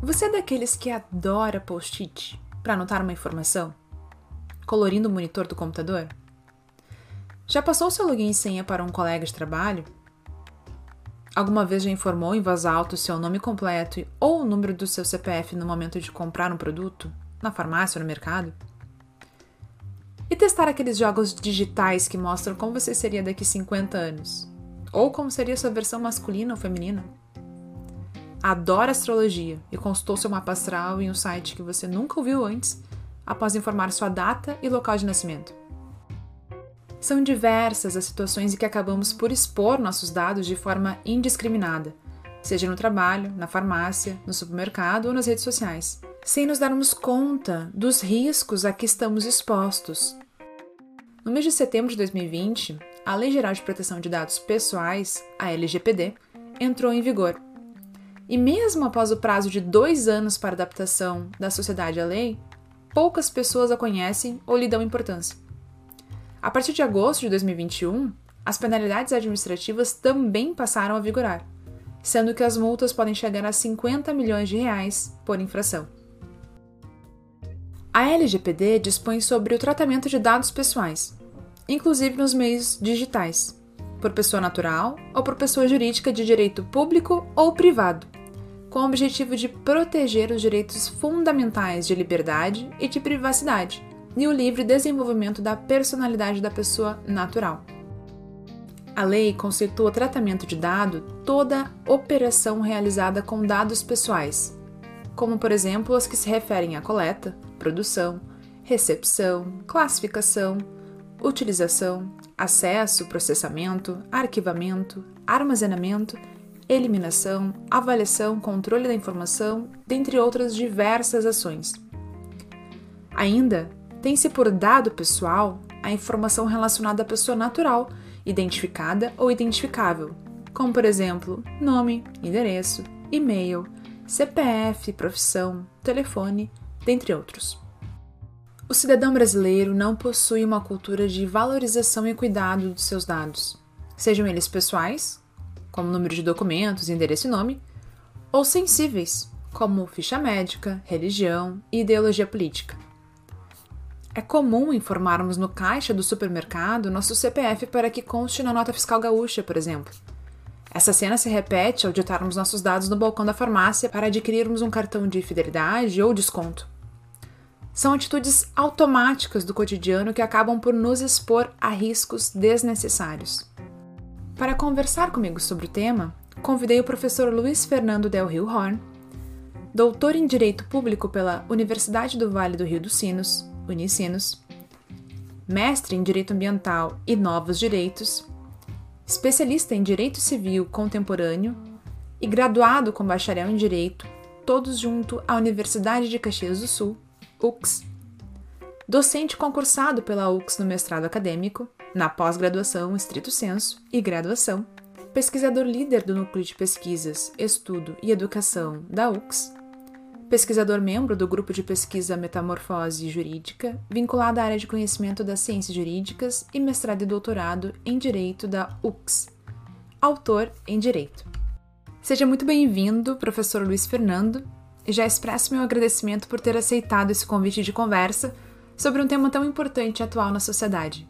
Você é daqueles que adora post-it para anotar uma informação? Colorindo o monitor do computador? Já passou seu login e senha para um colega de trabalho? Alguma vez já informou em voz alta o seu nome completo ou o número do seu CPF no momento de comprar um produto, na farmácia ou no mercado? E testar aqueles jogos digitais que mostram como você seria daqui 50 anos? Ou como seria sua versão masculina ou feminina? Adora astrologia e consultou seu mapa astral em um site que você nunca ouviu antes, após informar sua data e local de nascimento. São diversas as situações em que acabamos por expor nossos dados de forma indiscriminada, seja no trabalho, na farmácia, no supermercado ou nas redes sociais, sem nos darmos conta dos riscos a que estamos expostos. No mês de setembro de 2020, a Lei Geral de Proteção de Dados Pessoais, a LGPD, entrou em vigor e mesmo após o prazo de dois anos para adaptação da sociedade à lei, poucas pessoas a conhecem ou lhe dão importância. A partir de agosto de 2021, as penalidades administrativas também passaram a vigorar, sendo que as multas podem chegar a 50 milhões de reais por infração. A LGPD dispõe sobre o tratamento de dados pessoais, inclusive nos meios digitais, por pessoa natural ou por pessoa jurídica de direito público ou privado, com o objetivo de proteger os direitos fundamentais de liberdade e de privacidade e o livre desenvolvimento da personalidade da pessoa natural. A lei conceitua tratamento de dado toda operação realizada com dados pessoais, como por exemplo as que se referem à coleta, produção, recepção, classificação, utilização, acesso, processamento, arquivamento, armazenamento eliminação, avaliação, controle da informação, dentre outras diversas ações. Ainda tem-se por dado pessoal a informação relacionada à pessoa natural, identificada ou identificável, como por exemplo nome, endereço, e-mail, CPF, profissão, telefone, dentre outros. O cidadão brasileiro não possui uma cultura de valorização e cuidado dos seus dados, sejam eles pessoais, como número de documentos, endereço e nome, ou sensíveis, como ficha médica, religião e ideologia política. É comum informarmos no caixa do supermercado nosso CPF para que conste na nota fiscal gaúcha, por exemplo. Essa cena se repete ao digitarmos nossos dados no balcão da farmácia para adquirirmos um cartão de fidelidade ou desconto. São atitudes automáticas do cotidiano que acabam por nos expor a riscos desnecessários. Para conversar comigo sobre o tema, convidei o professor Luiz Fernando Del Rio Horn, doutor em Direito Público pela Universidade do Vale do Rio dos Sinos, Unicinos, mestre em Direito Ambiental e Novos Direitos, especialista em Direito Civil Contemporâneo e graduado com bacharel em Direito, todos junto à Universidade de Caxias do Sul, UX. Docente concursado pela UX no mestrado acadêmico na pós-graduação estrito senso e graduação, pesquisador líder do Núcleo de Pesquisas, Estudo e Educação da UX, pesquisador membro do grupo de pesquisa Metamorfose Jurídica, vinculado à área de conhecimento das ciências jurídicas e mestrado e doutorado em Direito da UX, autor em Direito. Seja muito bem-vindo, professor Luiz Fernando, e já expresso meu agradecimento por ter aceitado esse convite de conversa sobre um tema tão importante e atual na sociedade.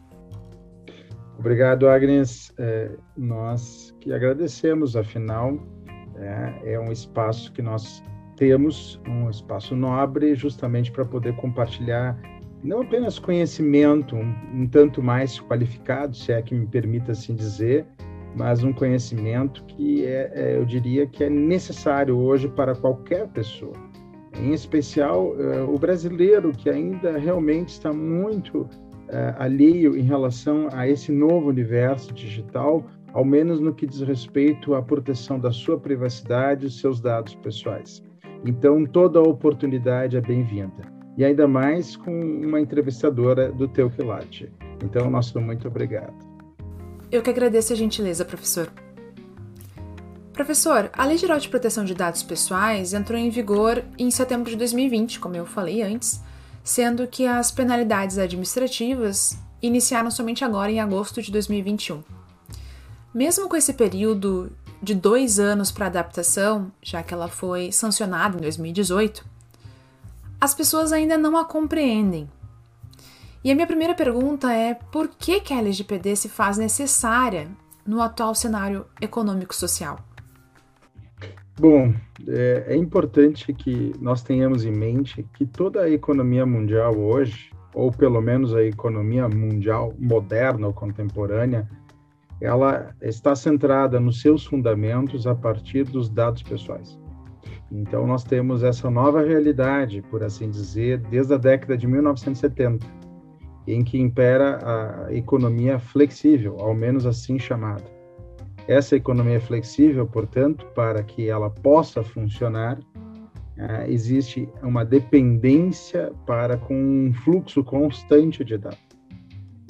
Obrigado, Agnes. É, nós que agradecemos, afinal, é, é, um espaço que nós temos, um espaço nobre, justamente para poder compartilhar não apenas conhecimento, um, tanto mais qualificado, se é que me permita assim dizer, mas um conhecimento que é, é eu diria que é necessário hoje para qualquer pessoa. Em especial, é, o brasileiro que ainda realmente está muito uh, alheio em relação a esse novo universo digital, ao menos no que diz respeito à proteção da sua privacidade e seus dados pessoais. Então, toda oportunidade é bem-vinda. E ainda mais com uma entrevistadora do Teu Quilate. Então, nosso muito obrigado. Eu que agradeço a gentileza, professor. Professor, a Lei Geral de Proteção de Dados Pessoais entrou em vigor em setembro de 2020, como eu falei antes, sendo que as penalidades administrativas iniciaram somente agora em agosto de 2021. Mesmo com esse período de dois anos para adaptação, já que ela foi sancionada em 2018, as pessoas ainda não a compreendem. E a minha primeira pergunta é por que, que a LGPD se faz necessária no atual cenário econômico-social? Bom, é, é, importante que nós tenhamos em mente que toda a economia mundial hoje, ou pelo menos a economia mundial moderna ou contemporânea, ela está centrada nos seus fundamentos a partir dos dados pessoais. Então, nós temos essa nova realidade, por assim dizer, desde a década de 1970, em que impera a economia flexível, ao menos assim chamada. Essa economia flexível, portanto, para que ela possa funcionar, é, existe uma dependência para com um fluxo constante de dados.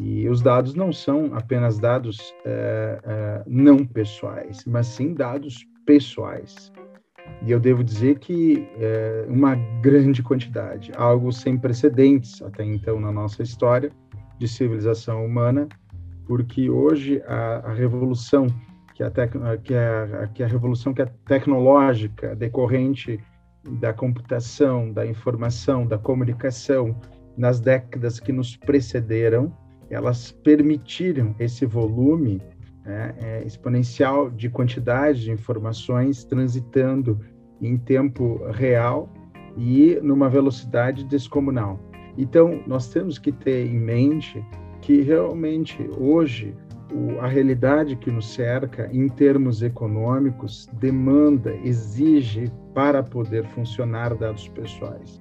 E os dados não são apenas dados é, é, não pessoais, mas sim dados pessoais. E eu devo dizer que é uma grande quantidade, algo sem precedentes até então na nossa história de civilização humana, porque hoje a, a revolução que a, tec, que, a, que a revolução que é tecnológica decorrente da computação, da informação, da comunicação nas décadas que nos precederam, elas permitiram esse volume né, é, exponencial de quantidade de informações transitando em tempo real e numa velocidade descomunal. Então, nós temos que ter em mente que realmente hoje a realidade que nos cerca, em termos econômicos, demanda, exige para poder funcionar dados pessoais.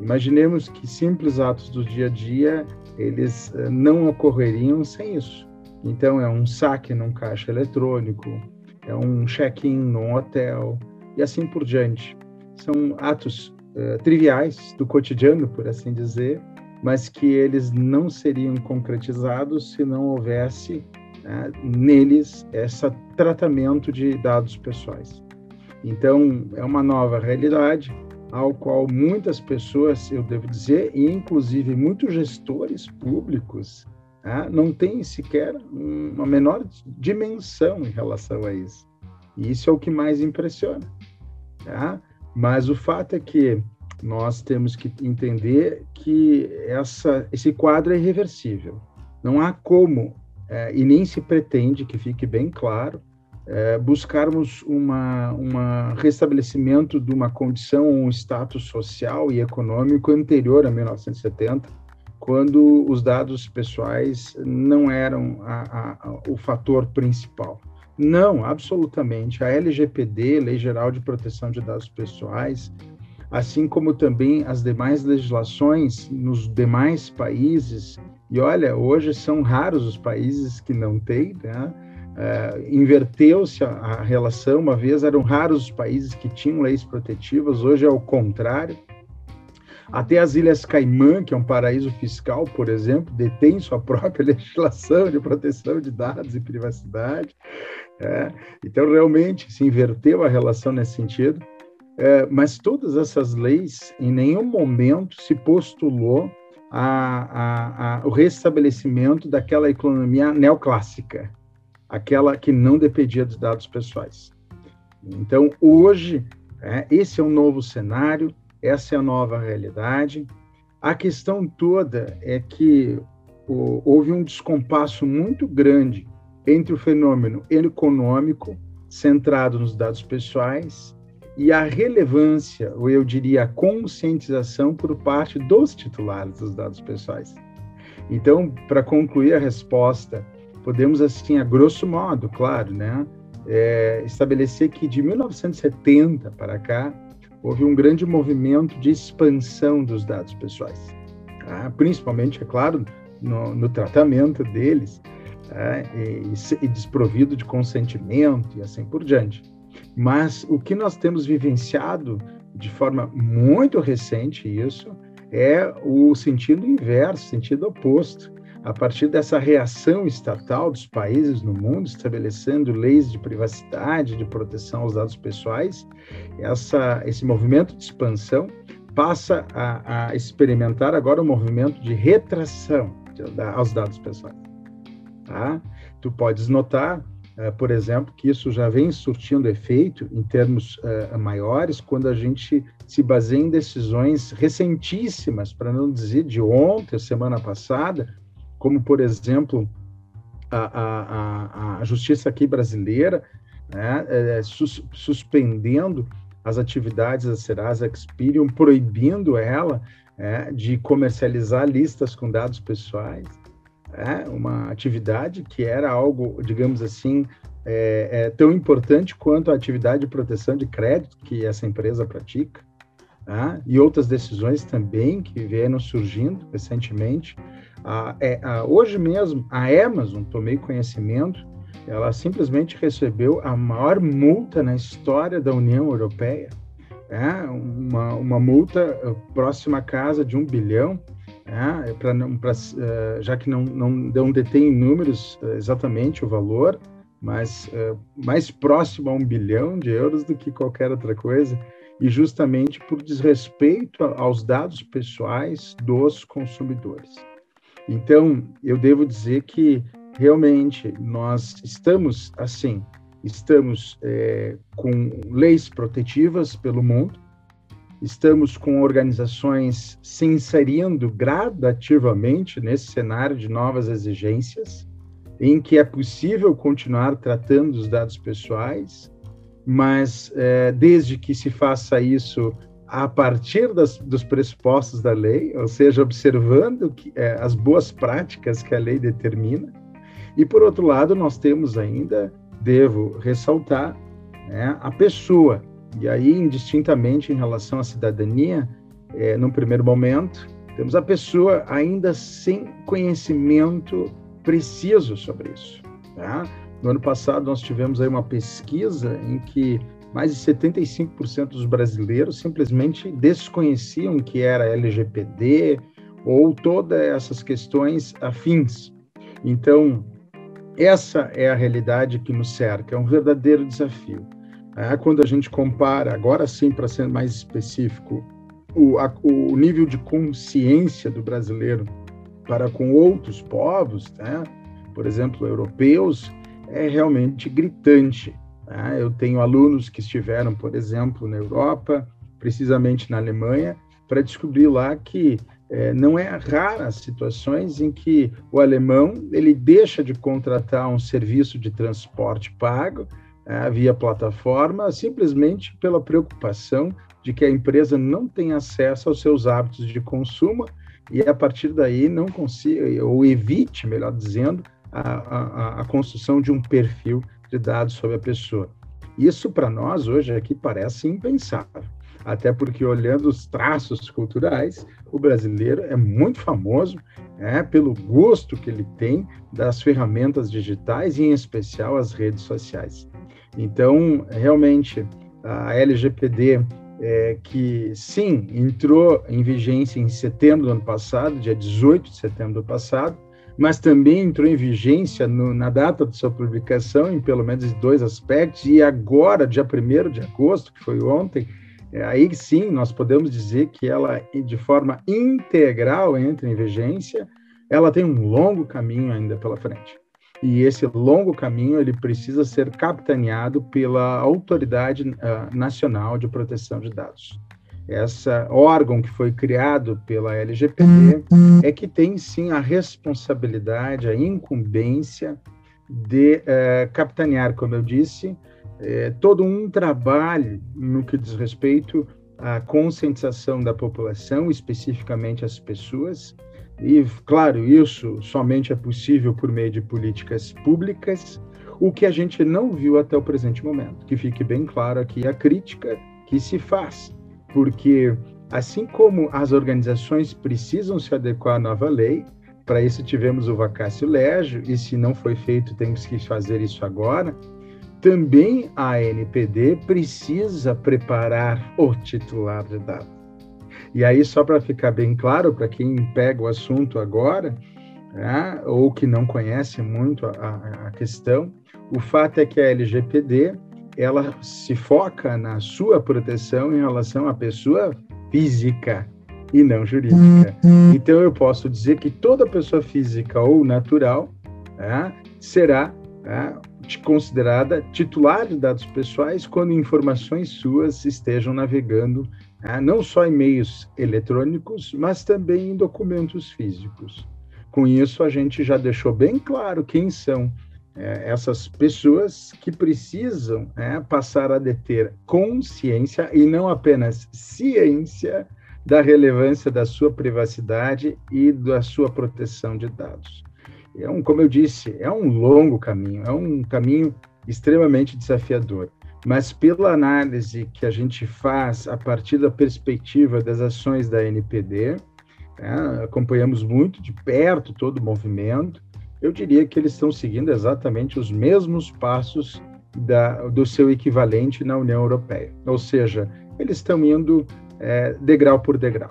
Imaginemos que simples atos do dia a dia eles eh, não ocorreriam sem isso. Então é um saque num caixa eletrônico, é um check-in num hotel e assim por diante. São atos uh, triviais do cotidiano, por assim dizer, mas que eles não seriam concretizados se não houvesse né, neles esse tratamento de dados pessoais. Então, é uma nova realidade ao qual muitas pessoas, eu devo dizer, e inclusive muitos gestores públicos, né, não têm sequer uma menor dimensão em relação a isso. E isso é o que mais impressiona. Tá? Mas o fato é que nós temos que entender que essa, esse quadro é irreversível. Não há como, é, e nem se pretende, que fique bem claro, é, buscarmos uma, uma restabelecimento de uma condição, um status social e econômico anterior a 1970, quando os dados pessoais não eram a, a, o fator principal. Não, absolutamente. A LGPD, Lei Geral de Proteção de Dados Pessoais, assim como também as demais legislações nos demais países. E olha, hoje são raros os países que não têm, né? É, inverteu-se a, a, relação, uma vez eram raros os países que tinham leis protetivas, hoje é o contrário. Até as Ilhas Caimã, que é um paraíso fiscal, por exemplo, detém sua própria legislação de proteção de dados e privacidade. É, então, realmente, se inverteu a relação nesse sentido. É, mas todas essas leis, em nenhum momento se postulou a, a, a, o restabelecimento daquela economia neoclássica, aquela que não dependia dos dados pessoais. Então, hoje, é, esse é um novo cenário, essa é a nova realidade. A questão toda é que o, houve um descompasso muito grande entre o fenômeno econômico, centrado nos dados pessoais, e a relevância, ou eu diria a conscientização por parte dos titulares dos dados pessoais. Então, para concluir a resposta, podemos assim, a grosso modo, claro, né, é, estabelecer que de 1970 para cá houve um grande movimento de expansão dos dados pessoais, tá? principalmente, é claro, no, no tratamento deles, tá? e, e desprovido de consentimento e assim por diante. Mas o que nós temos vivenciado de forma muito recente, isso, é o sentido inverso, sentido oposto. A partir dessa reação estatal dos países no mundo, estabelecendo leis de privacidade, de proteção aos dados pessoais, essa, esse movimento de expansão passa a, a experimentar agora um movimento de retração de, aos dados pessoais. Tá? Tu podes notar por exemplo, que isso já vem surtindo efeito em termos uh, maiores quando a gente se baseia em decisões recentíssimas, para não dizer de ontem, semana passada, como, por exemplo, a, a, a justiça aqui brasileira né, é, sus, suspendendo as atividades da Serasa Experian, proibindo ela é, de comercializar listas com dados pessoais, é, uma atividade que era algo, digamos assim, é, é, tão importante quanto a atividade de proteção de crédito que essa empresa pratica, tá? e outras decisões também que vieram surgindo recentemente. É, hoje mesmo, a Amazon, tomei conhecimento, ela simplesmente recebeu a maior multa na história da União Europeia, é, uma, uma multa eh, próxima à casa de um bilhão, é, pra, pra, uh, já que não, não, não detém em números uh, exatamente o valor, mas mais próximo a um bilhão de euros do que qualquer outra coisa, e justamente por desrespeito aos dados pessoais dos consumidores. Então, eu devo dizer que realmente nós estamos assim, estamos é, com leis protetivas pelo mundo, estamos com organizações se inserindo gradativamente nesse cenário de novas exigências, em que é possível continuar tratando os dados pessoais, mas é, desde que se faça isso a partir das, dos pressupostos da lei, ou seja, observando que, é, as boas práticas que a lei determina, e, por outro lado, nós temos ainda, devo ressaltar, né, a pessoa. E aí, indistintamente em relação à cidadania, é, no primeiro momento, temos a pessoa ainda sem conhecimento preciso sobre isso. Tá? No ano passado, nós tivemos aí uma pesquisa em que mais de 75% dos brasileiros simplesmente desconheciam que era LGPD ou todas essas questões afins. Então, essa é a realidade que nos cerca, é um verdadeiro desafio. É, quando a gente compara, agora sim, para ser mais específico, o, a, o nível de consciência do brasileiro para com outros povos, né? por exemplo, europeus, é realmente gritante. Né? Eu tenho alunos que estiveram, por exemplo, na Europa, precisamente na Alemanha, para descobrir lá que é, não é rara as situações em que o alemão ele deixa de contratar um serviço de transporte pago é, via plataforma simplesmente pela preocupação de que a empresa não tem acesso aos seus hábitos de consumo e a partir daí não consiga ou evite, melhor dizendo, a, a, a construção de um perfil de dados sobre a pessoa. Isso para nós hoje aqui parece impensável até porque olhando os traços culturais, o brasileiro é muito famoso é, pelo gosto que ele tem das ferramentas digitais e, em especial, as redes sociais. Então, realmente, a LGPD, é, que sim, entrou em vigência em setembro do ano passado, dia 18 de setembro do passado, mas também entrou em vigência no, na data de sua publicação em pelo menos dois aspectos, e agora, dia 1 de agosto, que foi ontem, é, aí sim nós podemos dizer que ela, de forma integral, entra em vigência, ela tem um longo caminho ainda pela frente. E esse longo caminho ele precisa ser capitaneado pela Autoridade uh, Nacional de Proteção de Dados. Essa órgão que foi criado pela LGPD é que tem sim a responsabilidade, a incumbência de uh, capitanear, como eu disse, é, todo um trabalho no que diz respeito à conscientização da população, especificamente as pessoas. E, claro, isso somente é possível por meio de políticas públicas, o que a gente não viu até o presente momento. Que fique bem claro aqui a crítica que se faz, porque assim como as organizações precisam se adequar à nova lei, para isso tivemos o vacácio légio, e se não foi feito, temos que fazer isso agora também a NPD precisa preparar o titular de dados. E aí, só para ficar bem claro, para quem pega o assunto agora, né, ou que não conhece muito a, a, questão, o fato é que a LGPD ela se foca na sua proteção em relação à pessoa física e não jurídica. Então, eu posso dizer que toda pessoa física ou natural né, será é, considerada titular de dados pessoais quando informações suas estejam navegando não só em meios eletrônicos, mas também em documentos físicos. Com isso, a gente já deixou bem claro quem são é, essas pessoas que precisam é, passar a deter consciência e não apenas ciência da relevância da sua privacidade e da sua proteção de dados. É um, como eu disse, é um longo caminho, é um caminho extremamente desafiador. Mas pela análise que a gente faz a partir da perspectiva das ações da NPD, é, acompanhamos muito de perto todo o movimento, eu diria que eles estão seguindo exatamente os mesmos passos da, do seu equivalente na União Europeia. Ou seja, eles estão indo é, degrau por degrau.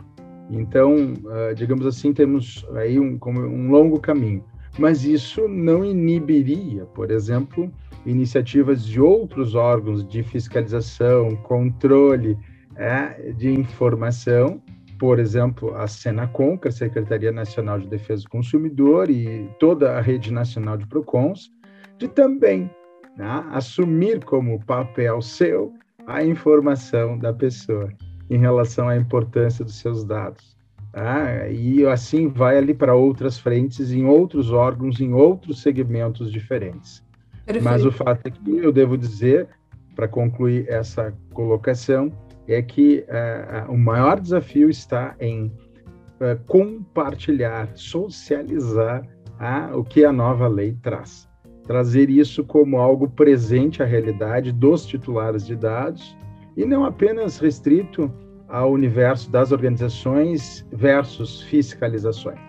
Então, uh, digamos assim, temos aí um, um longo caminho. Mas isso não inibiria, por exemplo, iniciativas de outros órgãos de fiscalização, controle é, de informação por exemplo, a Senacom, que é a Secretaria Nacional de Defesa do Consumidor, e toda a rede nacional de PROCONs, de também né, assumir como papel seu a informação da pessoa em relação à importância dos seus dados. Tá? E assim vai ali para outras frentes, em outros órgãos, em outros segmentos diferentes. Perfeito. Mas o fato é que eu devo dizer, para concluir essa colocação, é que uh, o maior desafio está em uh, compartilhar, socializar uh, o que a nova lei traz. Trazer isso como algo presente à realidade dos titulares de dados e não apenas restrito ao universo das organizações versus fiscalizações.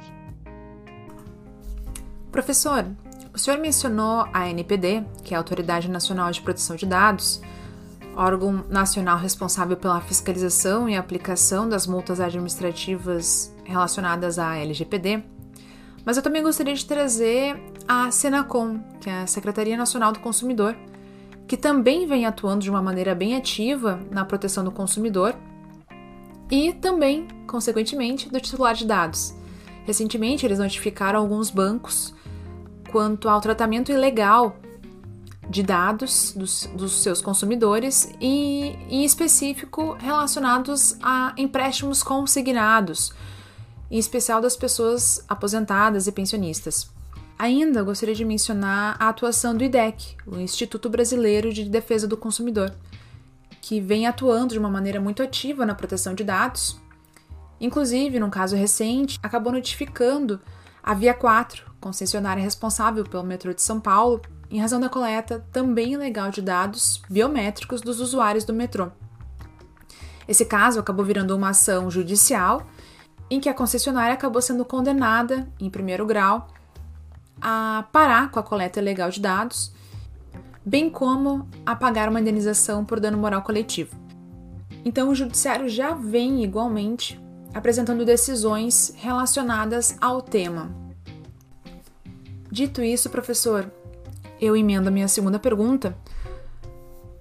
Professor, o senhor mencionou a NPD, que é a Autoridade Nacional de Proteção de Dados, órgão nacional responsável pela fiscalização e aplicação das multas administrativas relacionadas à LGPD. Mas eu também gostaria de trazer a Senacom, que é a Secretaria Nacional do Consumidor, que também vem atuando de uma maneira bem ativa na proteção do consumidor e também, consequentemente, do titular de dados. Recentemente, eles notificaram alguns bancos quanto ao tratamento ilegal de dados dos, dos seus consumidores e, em específico, relacionados a empréstimos consignados, em especial das pessoas aposentadas e pensionistas. Ainda gostaria de mencionar a atuação do IDEC, o Instituto Brasileiro de Defesa do Consumidor, que vem atuando de uma maneira muito ativa na proteção de dados. Inclusive, num caso recente, acabou notificando a Via 4, concessionária responsável pelo metrô de São Paulo, em razão da coleta também ilegal de dados biométricos dos usuários do metrô. Esse caso acabou virando uma ação judicial em que a concessionária acabou sendo condenada, em primeiro grau, a parar com a coleta ilegal de dados, bem como a pagar uma indenização por dano moral coletivo. Então, o judiciário já vem igualmente apresentando decisões relacionadas ao tema. Dito isso, professor, eu emendo a minha segunda pergunta,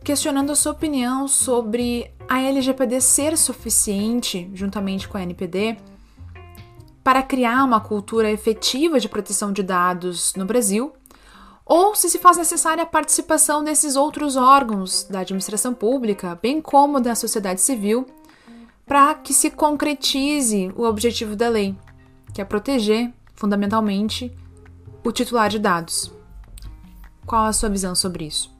questionando a sua opinião sobre a LGPD ser suficiente, juntamente com a NPD, para criar uma cultura efetiva de proteção de dados no Brasil, ou se se faz necessária a participação desses outros órgãos da administração pública, bem como da sociedade civil, para que se concretize o objetivo da lei, que é proteger, fundamentalmente, o titular de dados. Qual a sua visão sobre isso?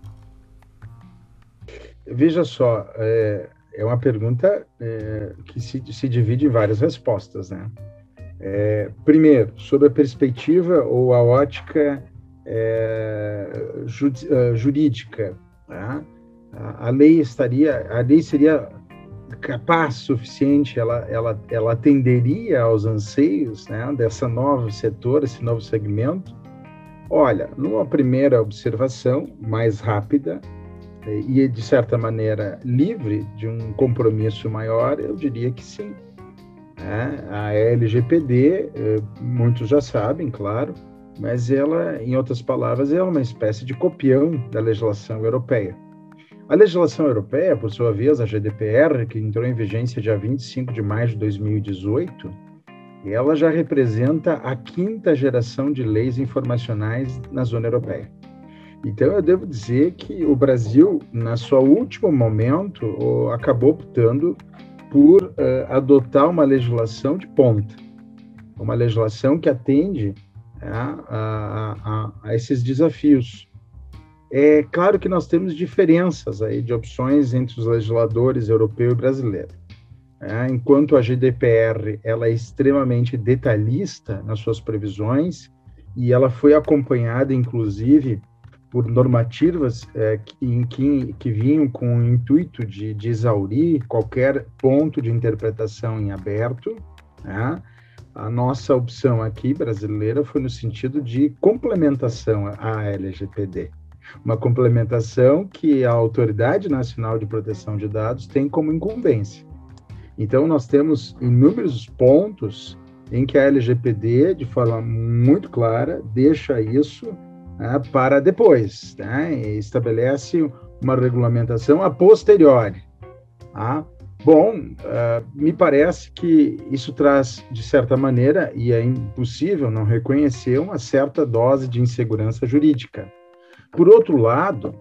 Veja só, é, é uma pergunta é, que se, se, divide em várias respostas, né? É, primeiro, sobre a perspectiva ou a ótica é, é, jurídica, tá? a, a, lei estaria, a lei seria capaz suficiente, ela, ela, ela atenderia aos anseios né, dessa novo setor, esse novo segmento, Olha, numa primeira observação, mais rápida eh, e de certa maneira livre de um compromisso maior, eu diria que sim. É, a LGPD, eh, muitos já sabem, claro, mas ela, em outras palavras, é uma espécie de copião da legislação europeia. A legislação europeia, por sua vez, a GDPR, que entrou em vigência dia 25 de maio de 2018, ela já representa a quinta geração de leis informacionais na zona europeia. Então, eu devo dizer que o Brasil, na sua último momento, acabou optando por uh, adotar uma legislação de ponta, uma legislação que atende a, a, a, a esses desafios. É claro que nós temos diferenças aí de opções entre os legisladores europeu e brasileiro. É, enquanto a GDPR ela é extremamente detalhista nas suas previsões e ela foi acompanhada, inclusive, por normativas é, que, que, que, vinham com o intuito de, de exaurir qualquer ponto de interpretação em aberto. Né? A nossa opção aqui brasileira foi no sentido de complementação à LGPD. Uma complementação que a Autoridade Nacional de Proteção de Dados tem como incumbência. Então, nós temos inúmeros pontos em que a LGPD, de forma muito clara, deixa isso né, para depois, né, estabelece uma regulamentação a posteriori. Tá? Bom, uh, me parece que isso traz, de certa maneira, e é impossível não reconhecer, uma certa dose de insegurança jurídica. Por outro lado,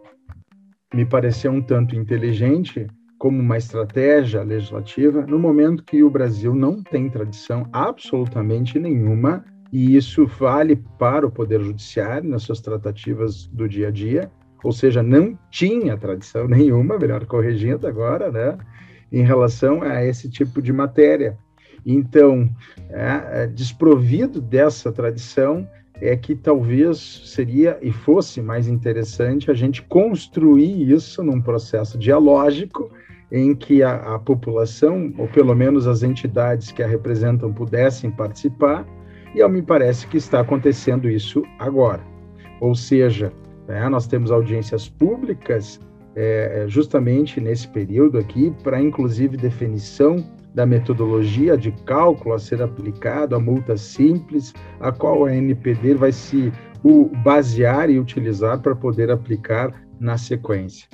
me pareceu um tanto inteligente como uma estratégia legislativa no momento que o Brasil não tem tradição absolutamente nenhuma e isso vale para o Poder Judiciário nas suas tratativas do dia a dia, ou seja, não tinha tradição nenhuma, melhor corrigindo agora, né, em relação a esse tipo de matéria. Então, é, é, desprovido dessa tradição, é que talvez seria e fosse mais interessante a gente construir isso num processo dialógico em que a, a população, ou pelo menos as entidades que a representam, pudessem participar e me parece que está acontecendo isso agora. Ou seja, né, nós temos audiências públicas é, justamente nesse período aqui, para inclusive definição da metodologia de cálculo a ser aplicado, a multa simples, a qual a NPD vai se basear e utilizar para poder aplicar na sequência.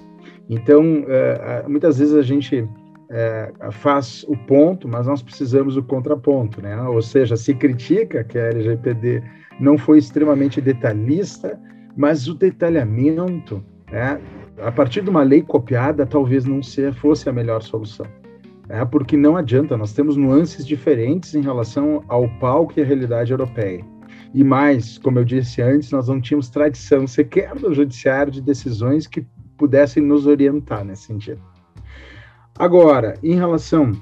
Então, é, muitas vezes a gente é, faz o ponto, mas nós precisamos do contraponto, né? Ou seja, se critica que a LGPD não foi extremamente detalhista, mas o detalhamento, né, a partir de uma lei copiada, talvez não fosse a melhor solução. É, porque não adianta, nós temos nuances diferentes em relação ao palco e à realidade europeia. E mais, como eu disse antes, nós não tínhamos tradição sequer do judiciário de decisões que pudessem nos orientar nesse sentido. Agora, em relação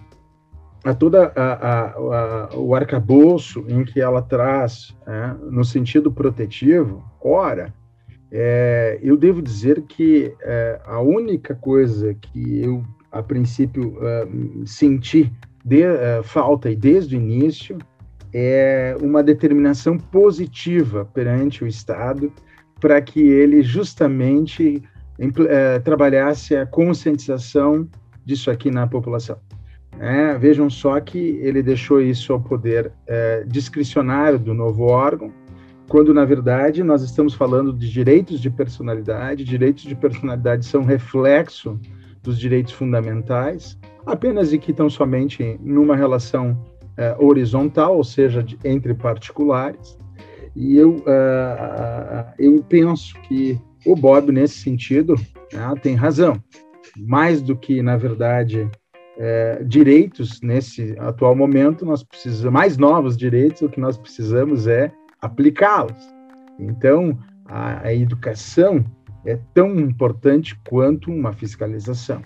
a toda a, a, a, o arcabouço em que ela traz, é, no sentido protetivo, ora, é, eu devo dizer que é, a única coisa que eu, a princípio, é, senti de, é, falta e desde o início é uma determinação positiva perante o Estado para que ele justamente é, trabalhasse a conscientização disso aqui na população. É, vejam só que ele deixou isso ao poder discricionário do novo órgão, quando na verdade nós estamos falando de direitos de personalidade. Direitos de personalidade são reflexo dos direitos fundamentais, apenas e que estão somente numa relação é, horizontal, ou seja, de, entre particulares. E eu, uh, eu penso que o Bob, nesse sentido, uh, tem razão mais do que, na verdade, direitos nesse atual momento, nós precisamos mais novos direitos, o que nós precisamos é aplicá-los. Então, a, a, educação é tão importante quanto uma fiscalização.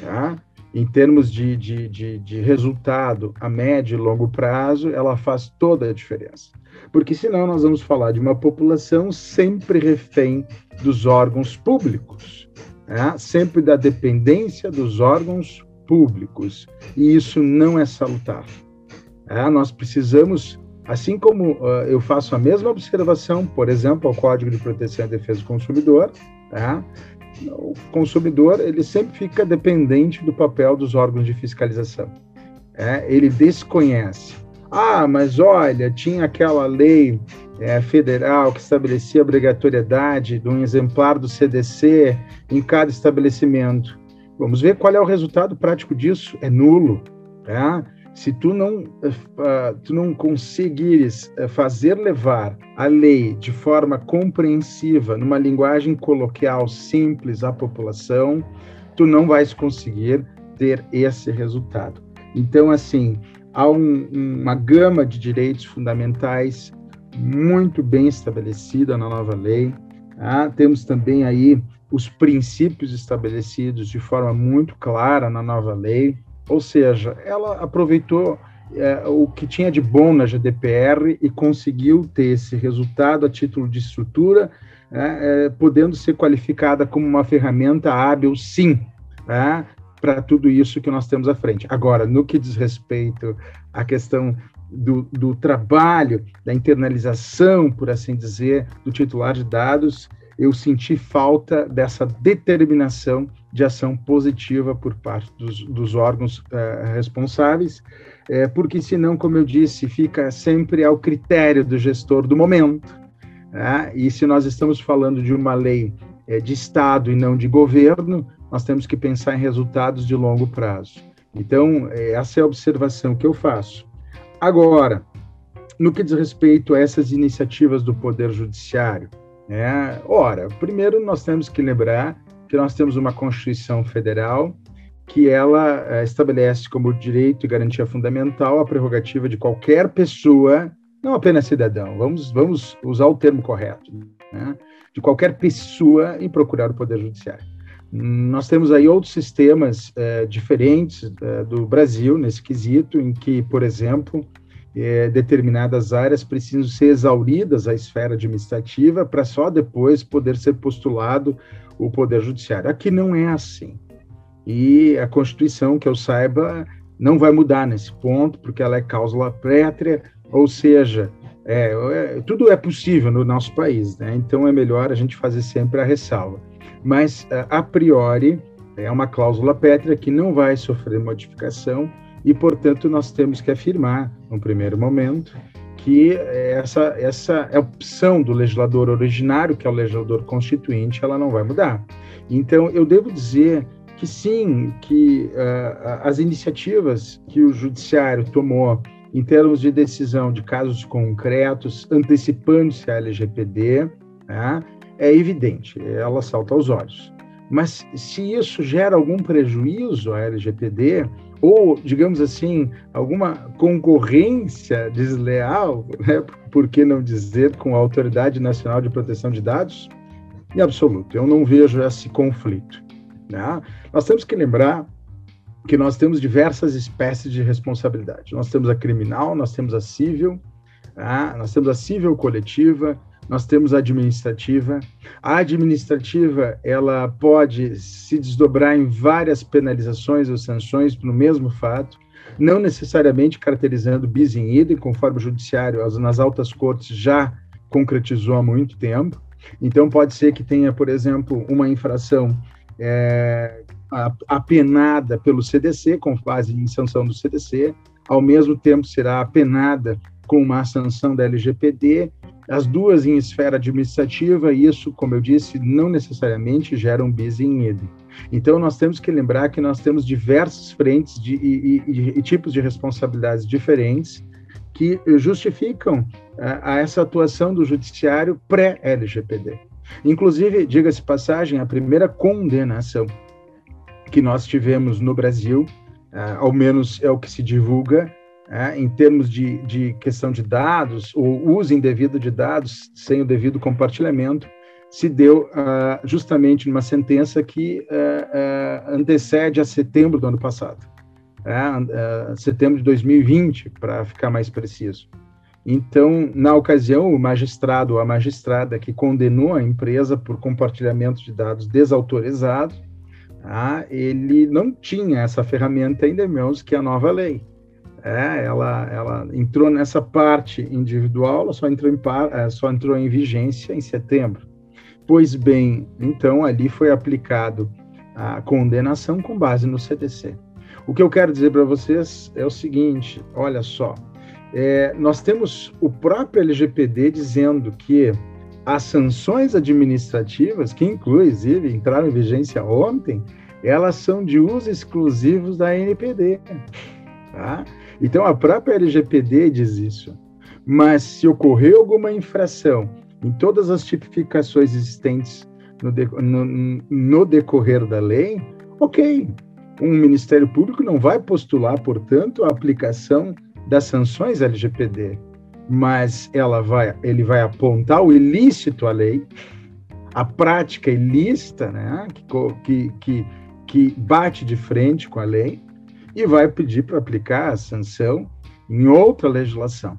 Tá? Em termos de, de, de, de resultado a médio e longo prazo, ela faz toda a diferença. Porque senão nós vamos falar de uma população sempre refém dos órgãos públicos é, sempre da dependência dos órgãos públicos, e isso não é salutar. É, nós precisamos, assim como uh, eu faço a mesma observação, por exemplo, ao Código de Proteção e Defesa do Consumidor, tá? o consumidor ele sempre fica dependente do papel dos órgãos de fiscalização. É, ele desconhece. Ah, mas olha, tinha aquela lei é, federal que estabelecia a obrigatoriedade de um exemplar do CDC em cada estabelecimento. Vamos ver qual é o resultado prático disso. É nulo. Tá? Se tu não, uh, tu não conseguires uh, fazer levar a lei de forma compreensiva, numa linguagem coloquial simples à população, tu não vais conseguir ter esse resultado. Então, assim, há um, uma gama de direitos fundamentais muito bem estabelecida na nova lei. Tá? Temos também aí os princípios estabelecidos de forma muito clara na nova lei, ou seja, ela aproveitou é, o que tinha de bom na GDPR e conseguiu ter esse resultado a título de estrutura, é, é, podendo ser qualificada como uma ferramenta hábil, sim, né, para tudo isso que nós temos à frente. Agora, no que diz respeito à questão do, do trabalho, da internalização, por assim dizer, do titular de dados, eu senti falta dessa determinação de ação positiva por parte dos, dos órgãos uh, responsáveis, é, porque senão, como eu disse, fica sempre ao critério do gestor do momento. Né? E se nós estamos falando de uma lei é, de Estado e não de governo, nós temos que pensar em resultados de longo prazo. Então, essa é a observação que eu faço. Agora, no que diz respeito a essas iniciativas do Poder Judiciário, né? Ora, primeiro nós temos que lembrar que nós temos uma Constituição Federal que ela é, estabelece como direito e garantia fundamental a prerrogativa de qualquer pessoa, não apenas cidadão, vamos, vamos usar o termo correto, né? de qualquer pessoa em procurar o Poder Judiciário. Nós temos aí outros sistemas é, diferentes é, do Brasil nesse quesito, em que, por exemplo, é, determinadas áreas precisam ser exauridas a esfera administrativa para só depois poder ser postulado o Poder Judiciário. Aqui não é assim. E a Constituição, que eu saiba, não vai mudar nesse ponto, porque ela é cláusula pétrea, ou seja, é, é, tudo é possível no nosso país, né? então é melhor a gente fazer sempre a ressalva. Mas, a priori, é uma cláusula pétrea que não vai sofrer modificação e, portanto, nós temos que afirmar, no primeiro momento, que essa, essa opção do legislador originário, que é o legislador constituinte, ela não vai mudar. Então, eu devo dizer que sim, que uh, as iniciativas que o judiciário tomou em termos de decisão de casos concretos, antecipando-se à LGPD, né, é evidente, ela salta aos olhos. Mas se isso gera algum prejuízo à LGPD, ou, digamos assim, alguma concorrência desleal, né? por que não dizer com a Autoridade Nacional de Proteção de Dados? Em absoluto, eu não vejo esse conflito. Né? Nós temos que lembrar que nós temos diversas espécies de responsabilidade. Nós temos a criminal, nós temos a civil, né? nós temos a civil coletiva, nós temos a administrativa. A administrativa, ela pode se desdobrar em várias penalizações ou sanções no mesmo fato, não necessariamente caracterizando bis in idem, conforme o judiciário nas altas cortes já concretizou há muito tempo. Então, pode ser que tenha, por exemplo, uma infração é, apenada pelo CDC, com base em sanção do CDC, ao mesmo tempo será apenada com uma sanção da LGPD as duas em esfera administrativa, e isso, como eu disse, não necessariamente gera um bis in idem. Então, nós temos que lembrar que nós temos diversas frentes de, e, e, e tipos de responsabilidades diferentes que justificam a, a essa atuação do judiciário pré-LGPD. Inclusive, diga-se passagem, a primeira condenação que nós tivemos no Brasil, uh, ao menos é o que se divulga, é, em termos de, de questão de dados, o uso indevido de dados sem o devido compartilhamento, se deu uh, justamente numa sentença que uh, uh, antecede a setembro do ano passado, é, setembro de 2020, para ficar mais preciso. Então, na ocasião, o magistrado ou a magistrada que condenou a empresa por compartilhamento de dados desautorizados, tá, ele não tinha essa ferramenta ainda em mãos, que é a nova lei. É, ela, ela entrou nessa parte individual, ela só entrou, em, é, só entrou em vigência em setembro. Pois bem, então ali foi aplicado a condenação com base no CDC. O que eu quero dizer para vocês é o seguinte: olha só, é, nós temos o próprio LGPD dizendo que as sanções administrativas, que inclusive entraram em vigência ontem, elas são de uso exclusivo da NPD. Tá? Então, a própria LGPD diz isso. Mas se ocorrer alguma infração em todas as tipificações existentes no, de, no, no decorrer da lei, ok. Um Ministério Público não vai postular, portanto, a aplicação das sanções LGPD, mas ela vai, ele vai apontar o ilícito à lei, a prática ilícita, né, que, que, que bate de frente com a lei, e vai pedir para aplicar a sanção em outra legislação.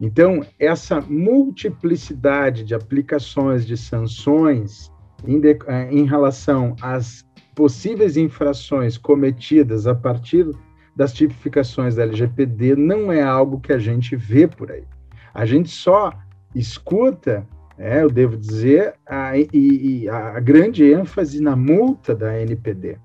Então, essa multiplicidade de aplicações de sanções em, de, eh, em relação às possíveis infrações cometidas a partir das tipificações da LGPD não é algo que a gente vê por aí. A gente só escuta, é, eu devo dizer, a, e, e a grande ênfase na multa da NPD,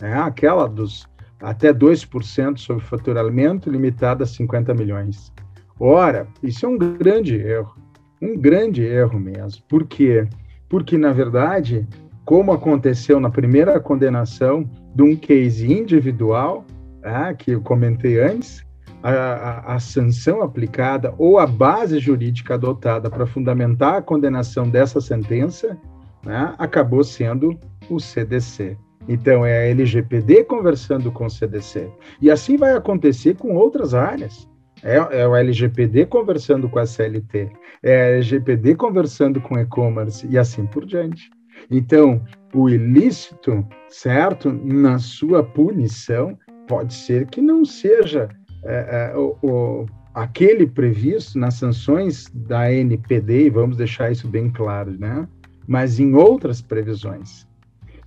é, aquela dos até 2% sobre faturamento limitado a 50 milhões. Ora, isso é um grande erro, um grande erro mesmo. Por quê? Porque, na verdade, como aconteceu na primeira condenação de um case individual, ah, que eu comentei antes, a, a, a, sanção aplicada ou a base jurídica adotada para fundamentar a condenação dessa sentença né, acabou sendo o CDC. Então, é a LGPD conversando com o CDC. E assim vai acontecer com outras áreas. É, é o LGPD conversando com a CLT, é a LGPD conversando com e-commerce e assim por diante. Então, o ilícito, certo, na sua punição, pode ser que não seja é, é, o, o, aquele previsto nas sanções da NPD, e vamos deixar isso bem claro, né? mas em outras previsões.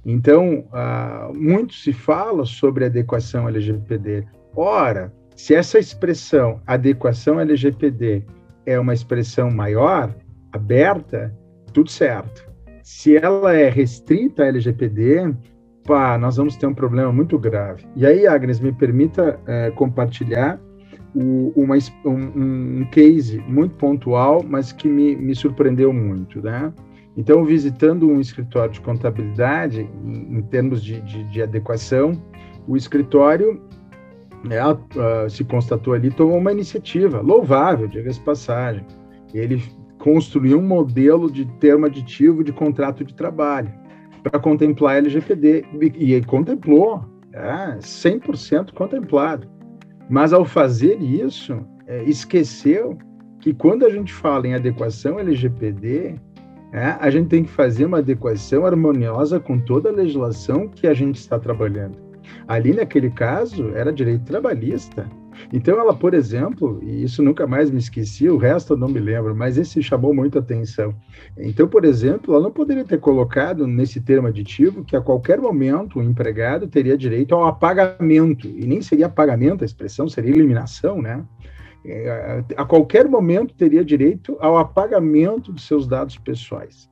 Então, ah, muito se fala sobre adequação LGPD. Ora, se essa expressão adequação LGPD é uma expressão maior, aberta, tudo certo. Se ela é restrita à LGPD, pá, nós vamos ter um problema muito grave. E aí, Agnes, me permita é, compartilhar o, uma, um, um, case muito pontual, mas que me, me surpreendeu muito, né? Então, visitando um escritório de contabilidade, em, em termos de, de, de, adequação, o escritório né, uh, se constatou ali, tomou uma iniciativa louvável, diga-se passagem. Ele construiu um modelo de termo aditivo de contrato de trabalho para contemplar LGPD, e, e contemplou, é, 100% contemplado. Mas, ao fazer isso, é, esqueceu que quando a gente fala em adequação LGPD, é, a gente tem que fazer uma adequação harmoniosa com toda a legislação que a gente está trabalhando. Ali, naquele caso, era direito trabalhista. Então, ela, por exemplo, e isso nunca mais me esqueci, o resto eu não me lembro, mas esse chamou muita atenção. Então, por exemplo, ela não poderia ter colocado nesse termo aditivo que a qualquer momento o empregado teria direito ao apagamento, e nem seria apagamento a expressão, seria eliminação, né? É, a qualquer momento teria direito ao apagamento de seus dados pessoais.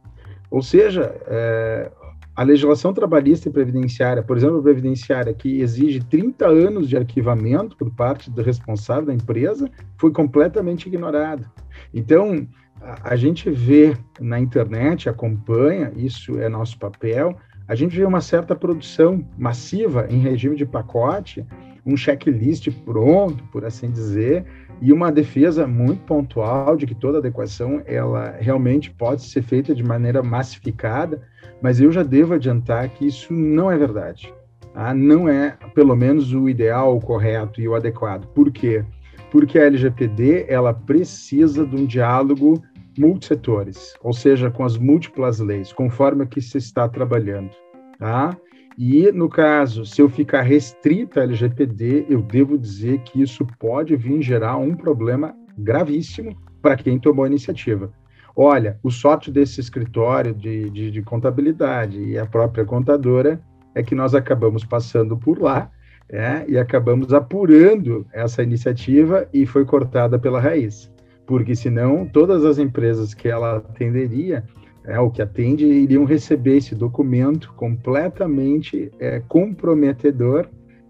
Ou seja, é, a legislação trabalhista e previdenciária, por exemplo, a previdenciária, que exige 30 anos de arquivamento por parte do responsável da empresa, foi completamente ignorada. Então, a, a gente vê na internet, acompanha, isso é nosso papel, a gente vê uma certa produção massiva em regime de pacote, um checklist pronto, por assim dizer, e uma defesa muito pontual de que toda adequação ela realmente pode ser feita de maneira massificada, mas eu já devo adiantar que isso não é verdade. Tá? Não é, pelo menos, o ideal, o correto e o adequado. Por quê? Porque a LGPD ela precisa de um diálogo multissetores, ou seja, com as múltiplas leis, conforme que se está trabalhando. Tá? E, no caso, se eu ficar restrita à LGPD, eu devo dizer que isso pode vir gerar um problema gravíssimo para quem tomou a iniciativa. Olha, o sorte desse escritório de, de, de, contabilidade e a própria contadora é que nós acabamos passando por lá é, e acabamos apurando essa iniciativa e foi cortada pela raiz. Porque senão todas as empresas que ela atenderia é, o que atende, iriam receber esse documento completamente é, comprometedor,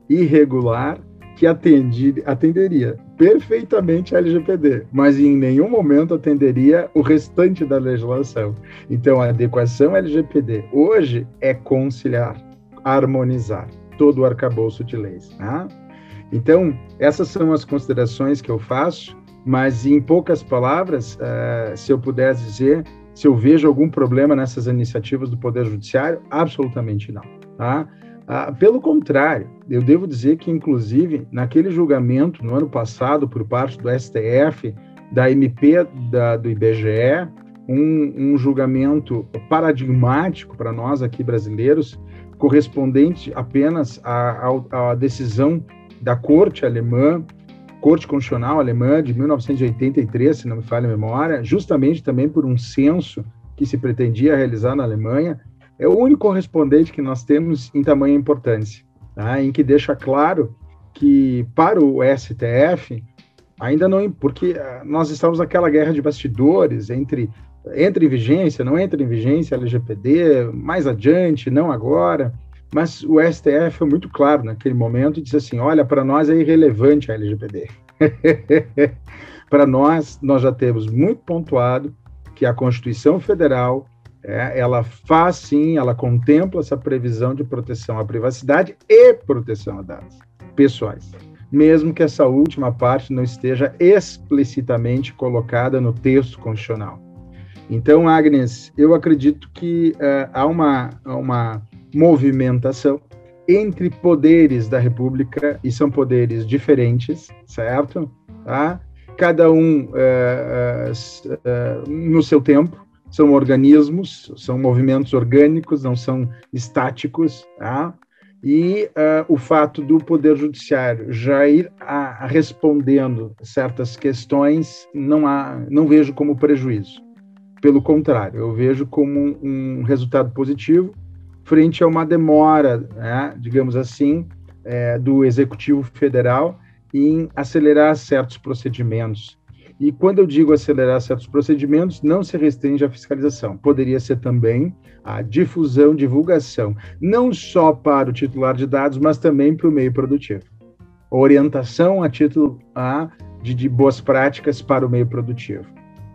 irregular, que atende, atenderia perfeitamente a LGPD, mas em nenhum momento atenderia o restante da legislação. Então, a adequação LGPD hoje é conciliar, harmonizar todo o arcabouço de leis. Né? Então, essas são as considerações que eu faço, mas em poucas palavras, uh, se eu pudesse dizer, se eu vejo algum problema nessas iniciativas do Poder Judiciário, absolutamente não. Tá? Uh, pelo contrário, eu devo dizer que, inclusive, naquele julgamento no ano passado, por parte do STF, da MP da, do IBGE, um, um julgamento paradigmático para nós aqui brasileiros, correspondente apenas à, à, à decisão da Corte Alemã, Corte Constitucional Alemã de 1983, se não me falha a memória, justamente também por um censo que se pretendia realizar na Alemanha, é o único correspondente que nós temos em tamanha importância, tá? em que deixa claro que para o STF ainda não, porque ah, nós estamos naquela guerra de bastidores entre entra em vigência, não entra em vigência LGPD, mais adiante, não agora. Mas o STF foi muito claro naquele momento e disse assim: olha, para nós é irrelevante a LGPD. para nós, nós já temos muito pontuado que a Constituição Federal é, ela faz sim, ela contempla essa previsão de proteção à privacidade e proteção a dados pessoais, mesmo que essa última parte não esteja explicitamente colocada no texto constitucional. Então, Agnes, eu acredito que uh, há uma, uma movimentação entre poderes da República, e são poderes diferentes, certo? Tá? Cada um uh, uh, no seu tempo, são organismos, são movimentos orgânicos, não são estáticos, tá? E o fato do Poder Judiciário já ir a respondendo certas questões, não, há, não vejo como prejuízo. Pelo contrário, eu vejo como um resultado positivo frente a uma demora, né, digamos assim, é, do Executivo Federal em acelerar certos procedimentos. E quando eu digo acelerar certos procedimentos, não se restringe à fiscalização, poderia ser também a difusão, divulgação, não só para o titular de dados, mas também para o meio produtivo. Orientação a título a, de, de boas práticas para o meio produtivo.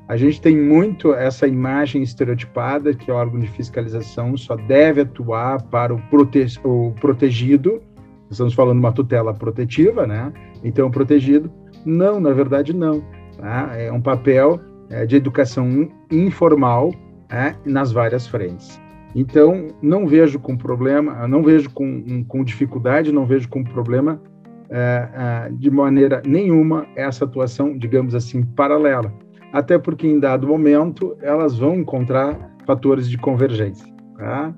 A gente tem muito essa imagem estereotipada que o órgão de fiscalização só deve atuar para o, prote o protegido, estamos falando de uma tutela protetiva, né? Então, protegido. Não, na verdade, não. Tá? É um papel é, de educação informal é, nas várias frentes. Então, não vejo com problema, não vejo com, com dificuldade, não vejo com problema é, é de maneira nenhuma essa atuação, digamos assim, paralela até porque em dado momento elas vão encontrar fatores de convergência. Tá?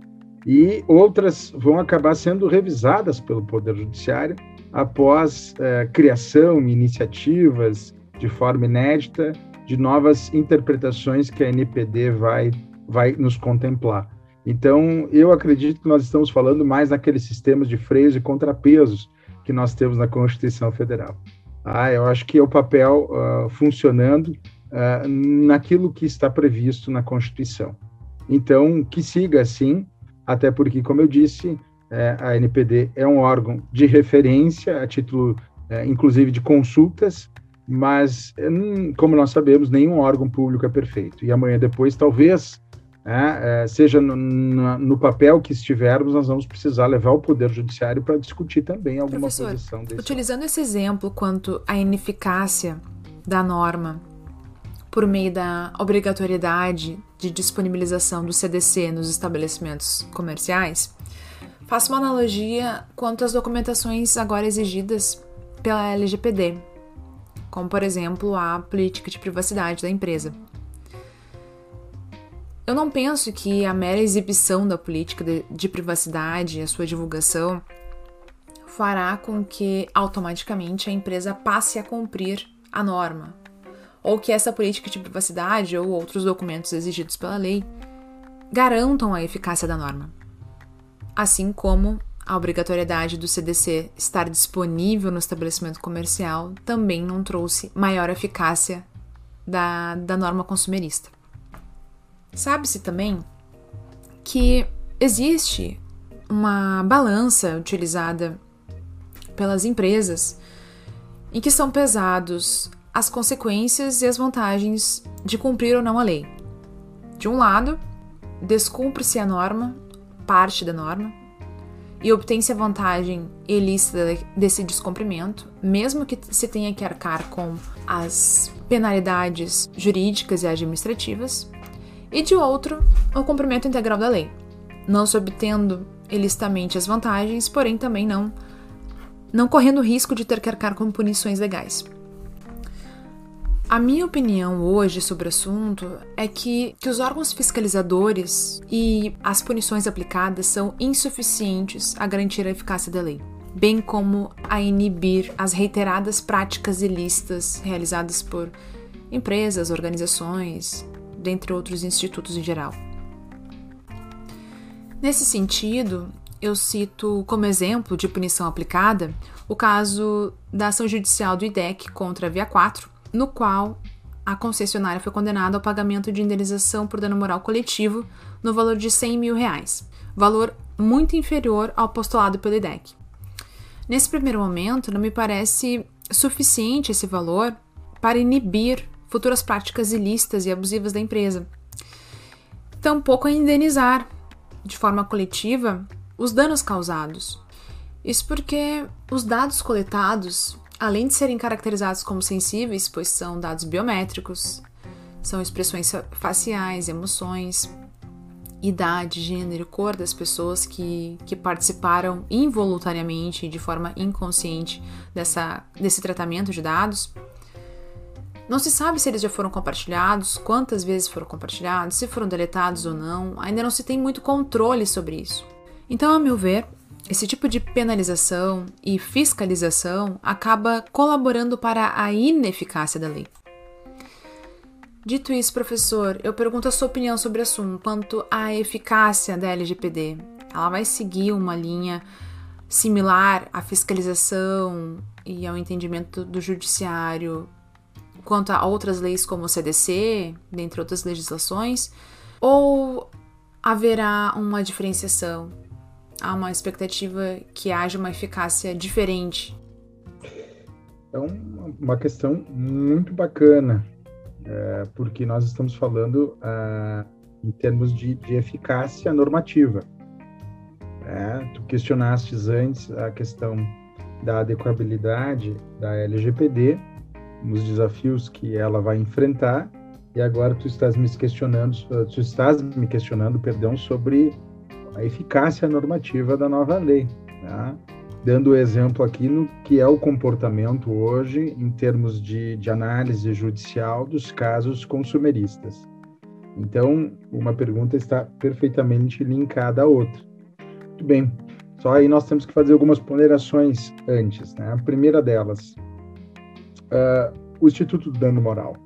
E outras vão acabar sendo revisadas pelo Poder Judiciário após é, criação, iniciativas de forma inédita de novas interpretações que a NPD vai, vai nos contemplar. Então, eu acredito que nós estamos falando mais naqueles sistemas de freios e contrapesos que nós temos na Constituição Federal. Ah, eu acho que é o papel uh, funcionando uh, naquilo que está previsto na Constituição. Então, que siga assim, até porque, como eu disse, é, a NPD é um órgão de referência, a título, é, inclusive, de consultas, mas, como nós sabemos, nenhum órgão público é perfeito. E amanhã depois, talvez, é, é, seja no, no, papel que estivermos, nós vamos precisar levar o Poder Judiciário para discutir também alguma Professor, posição desse Utilizando esse exemplo quanto à ineficácia da norma por meio da obrigatoriedade de disponibilização do CDC nos estabelecimentos comerciais, faço uma analogia quanto às documentações agora exigidas pela LGPD, como por exemplo a política de privacidade da empresa. Eu não penso que a mera exibição da política de, de privacidade e a sua divulgação fará com que automaticamente a empresa passe a cumprir a norma, ou que essa política de privacidade ou outros documentos exigidos pela lei garantam a eficácia da norma. Assim como a obrigatoriedade do CDC estar disponível no estabelecimento comercial também não trouxe maior eficácia da, da norma consumerista. Sabe-se também que existe uma balança utilizada pelas empresas em que são pesados as consequências e as vantagens de cumprir ou não a lei. De um lado, descumpre-se a norma, parte da norma, e obtém-se a vantagem ilícita desse descumprimento, mesmo que se tenha que arcar com as penalidades jurídicas e administrativas, e de outro, o cumprimento integral da lei, não se obtendo ilicitamente as vantagens, porém também não não correndo o risco de ter que arcar com punições legais. A minha opinião hoje sobre o assunto é que, que os órgãos fiscalizadores e as punições aplicadas são insuficientes a garantir a eficácia da lei, bem como a inibir as reiteradas práticas ilícitas realizadas por empresas, organizações, dentre outros institutos em geral. Nesse sentido, eu cito como exemplo de punição aplicada o caso da ação judicial do IDEC contra a Via 4, no qual a concessionária foi condenada ao pagamento de indenização por dano moral coletivo no valor de 100 mil reais, valor muito inferior ao postulado pelo IDEC. Nesse primeiro momento, não me parece suficiente esse valor para inibir futuras práticas ilícitas e abusivas da empresa. Tampouco a indenizar, de forma coletiva, os danos causados. Isso porque os dados coletados além de serem caracterizados como sensíveis, pois são dados biométricos, são expressões faciais, emoções, idade, gênero, cor das pessoas que, que participaram involuntariamente, de forma inconsciente, dessa, desse tratamento de dados. Não se sabe se eles já foram compartilhados, quantas vezes foram compartilhados, se foram deletados ou não, ainda não se tem muito controle sobre isso. Então, a meu ver, esse tipo de penalização e fiscalização acaba colaborando para a ineficácia da lei. Dito isso, professor, eu pergunto a sua opinião sobre o assunto quanto à eficácia da LGPD. Ela vai seguir uma linha similar à fiscalização e ao entendimento do judiciário quanto a outras leis como o CDC, dentre outras legislações, ou haverá uma diferenciação há uma expectativa que haja uma eficácia diferente? É uma questão muito bacana, é, porque nós estamos falando é, em termos de, de eficácia normativa. É, tu questionastes antes a questão da adequabilidade da LGPD, nos desafios que ela vai enfrentar, e agora tu estás me questionando, tu estás me questionando, perdão, sobre a eficácia normativa da nova lei. Né? Dando exemplo aqui no que é o comportamento hoje em termos de, de análise judicial dos casos consumeristas. Então, uma pergunta está perfeitamente linkada à outra. Muito bem, só aí nós temos que fazer algumas ponderações antes. Né? A primeira delas, uh, o Instituto do Dano Moral.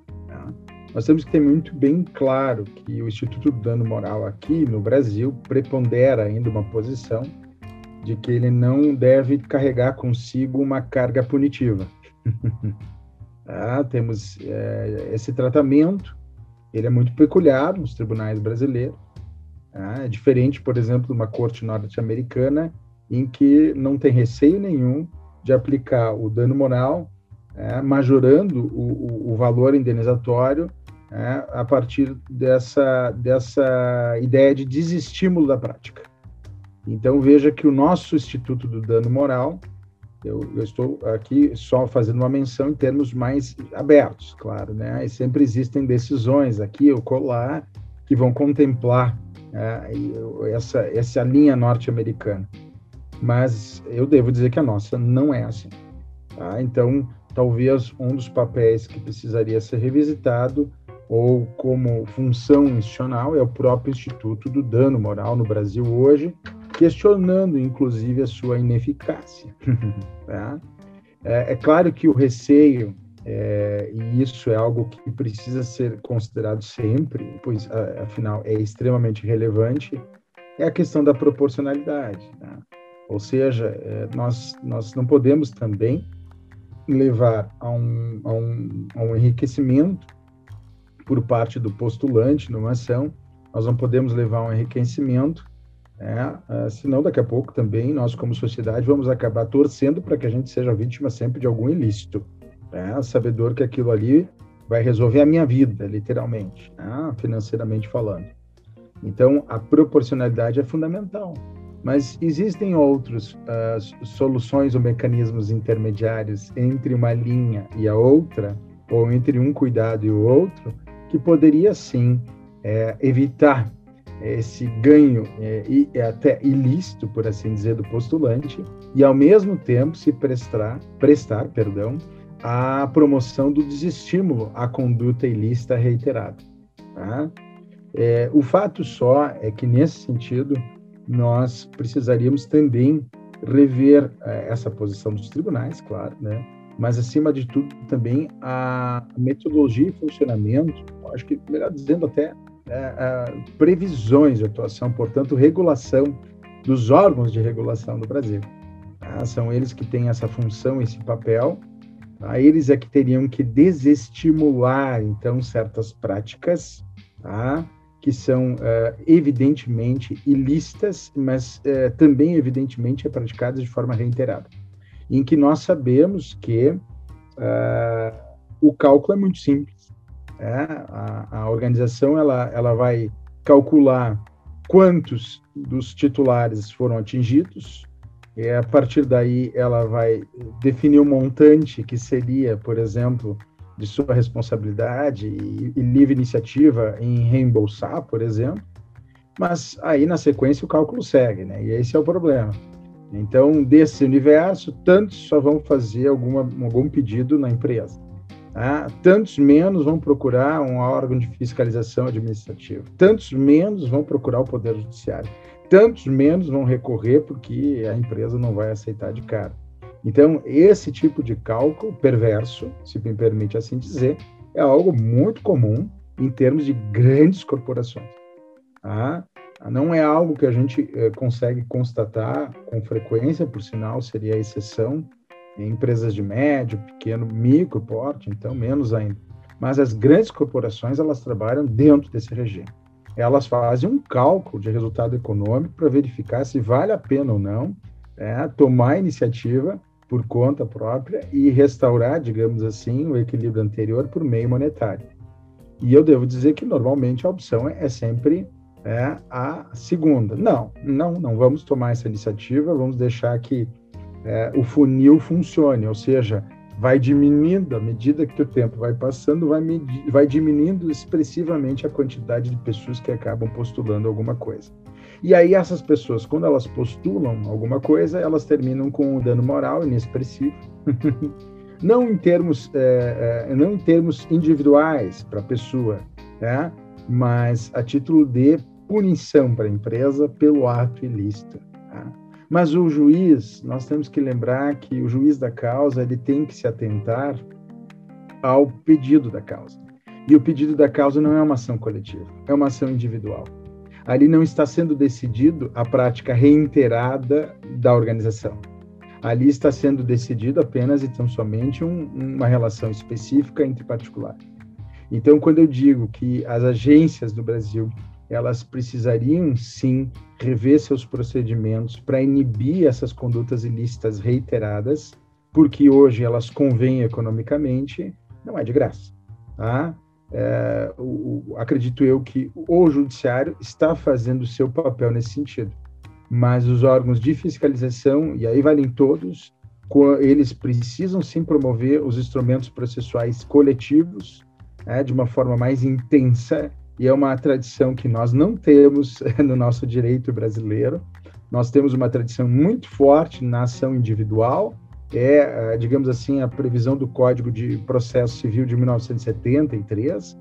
Nós temos que ter muito bem claro que o Instituto do Dano Moral aqui no Brasil prepondera ainda uma posição de que ele não deve carregar consigo uma carga punitiva. ah, temos é, esse tratamento, ele é muito peculiar nos tribunais brasileiros. Ah, é diferente, por exemplo, de uma corte norte-americana, em que não tem receio nenhum de aplicar o dano moral, é, majorando o, o, o valor indenizatório né, a partir dessa, dessa ideia de desestímulo da prática. Então, veja que o nosso Instituto do Dano Moral, eu, eu, estou aqui só fazendo uma menção em termos mais abertos, claro, né? E sempre existem decisões aqui ou colar que vão contemplar né, essa, essa linha norte-americana. Mas eu devo dizer que a nossa não é assim. Tá? Então, talvez um dos papéis que precisaria ser revisitado ou como função institucional é o próprio Instituto do Dano Moral no Brasil hoje, questionando inclusive a sua ineficácia. tá? é, é, claro que o receio, é, e isso é algo que precisa ser considerado sempre, pois afinal é extremamente relevante, é a questão da proporcionalidade. Tá? Ou seja, é, nós, nós não podemos também levar a um, a um, a um enriquecimento por parte do postulante numa ação, nós não podemos levar um enriquecimento, né? Ah, senão daqui a pouco também nós, como sociedade, vamos acabar torcendo para que a gente seja vítima sempre de algum ilícito, né? sabedor que aquilo ali vai resolver a minha vida, literalmente, né? financeiramente falando. Então, a proporcionalidade é fundamental. Mas existem outras uh, soluções ou mecanismos intermediários entre uma linha e a outra, ou entre um cuidado e o outro, que poderia sim é, evitar esse ganho é, e é até ilícito, por assim dizer, do postulante, e ao mesmo tempo se prestar, prestar, perdão, a promoção do desestímulo à conduta ilícita reiterada. Tá? É, o fato só é que nesse sentido nós precisaríamos também rever é, essa posição dos tribunais, claro, né? Mas acima de tudo também a metodologia e funcionamento, acho que melhor dizendo até é, é, previsões de atuação, portanto, regulação dos órgãos de regulação do Brasil. Tá? São eles que têm essa função, esse papel. Tá? Eles é que teriam que desestimular, então, certas práticas, tá? que são uh, evidentemente ilícitas, mas também evidentemente praticadas de forma reiterada, em que nós sabemos que uh, o cálculo é muito simples. É? A, a, organização ela, ela vai calcular quantos dos titulares foram atingidos, e a partir daí ela vai definir o um montante que seria, por exemplo, de sua responsabilidade e, e livre iniciativa em reembolsar, por exemplo, mas aí na sequência o cálculo segue, né? E esse é o problema. Então, desse universo, tantos só vão fazer alguma, algum pedido na empresa. Tá? Tantos menos vão procurar um órgão de fiscalização administrativa. Tantos menos vão procurar o Poder Judiciário. Tantos menos vão recorrer porque a empresa não vai aceitar de cara. Então, esse tipo de cálculo perverso, se me permite assim dizer, é algo muito comum em termos de grandes corporações. Tá? Não é algo que a gente eh, consegue constatar com frequência, por sinal, seria a exceção em empresas de médio, pequeno, micro porte, então menos ainda. Mas as grandes corporações, elas trabalham dentro desse regime. Elas fazem um cálculo de resultado econômico para verificar se vale a pena ou não é, tomar a iniciativa por conta própria e restaurar, digamos assim, o equilíbrio anterior por meio monetário. E eu devo dizer que normalmente a opção é, sempre é, a segunda. Não, não, não vamos tomar essa iniciativa, vamos deixar que é, o funil funcione, ou seja, vai diminuindo à medida que o tempo vai passando, vai, vai diminuindo expressivamente a quantidade de pessoas que acabam postulando alguma coisa. E aí essas pessoas, quando elas postulam alguma coisa, elas terminam com um dano moral inexpressivo. não em termos, é, é, não em termos individuais para a pessoa, né? mas a título de punição para a empresa pelo ato ilícito. Tá? Mas o juiz, nós temos que lembrar que o juiz da causa ele tem que se atentar ao pedido da causa. E o pedido da causa não é uma ação coletiva, é uma ação individual ali não está sendo decidido a prática reiterada da organização. Ali está sendo decidido apenas e tão somente um, uma relação específica entre particulares. Então, quando eu digo que as agências do Brasil elas precisariam sim rever seus procedimentos para inibir essas condutas ilícitas reiteradas, porque hoje elas convêm economicamente, não é de graça. Tá? é, o, acredito eu que o judiciário está fazendo o seu papel nesse sentido, mas os órgãos de fiscalização, e aí valem todos, eles precisam sim promover os instrumentos processuais coletivos é, de uma forma mais intensa, e é uma tradição que nós não temos no nosso direito brasileiro. Nós temos uma tradição muito forte na ação individual, é, digamos assim, a previsão do Código de Processo Civil de 1973.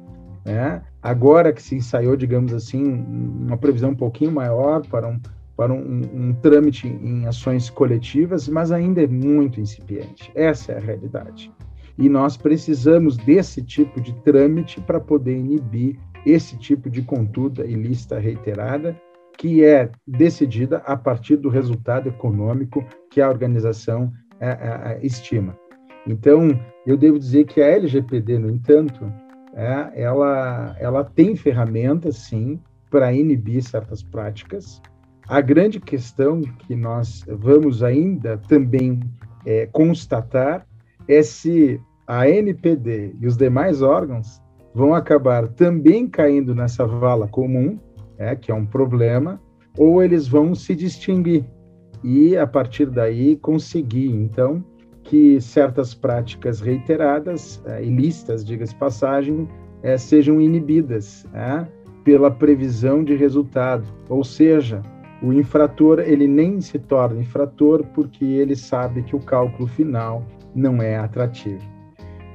Né? Agora que se ensaiou, digamos assim, uma previsão um pouquinho maior para um, para um, um, um trâmite em ações coletivas, mas ainda é muito incipiente. Essa é a realidade. E nós precisamos desse tipo de trâmite para poder inibir esse tipo de conduta ilícita reiterada, que é decidida a partir do resultado econômico que a organização a, a, estima. Então, eu devo dizer que a LGPD, no entanto, é, ela, ela tem ferramentas, sim, para inibir certas práticas. A grande questão que nós vamos ainda também é, constatar é se a NPD e os demais órgãos vão acabar também caindo nessa vala comum, é, que é um problema, ou eles vão se distinguir e a partir daí conseguir então que certas práticas reiteradas, eh, ilícitas, diga-se passagem, eh, sejam inibidas eh, pela previsão de resultado, ou seja, o infrator ele nem se torna infrator porque ele sabe que o cálculo final não é atrativo.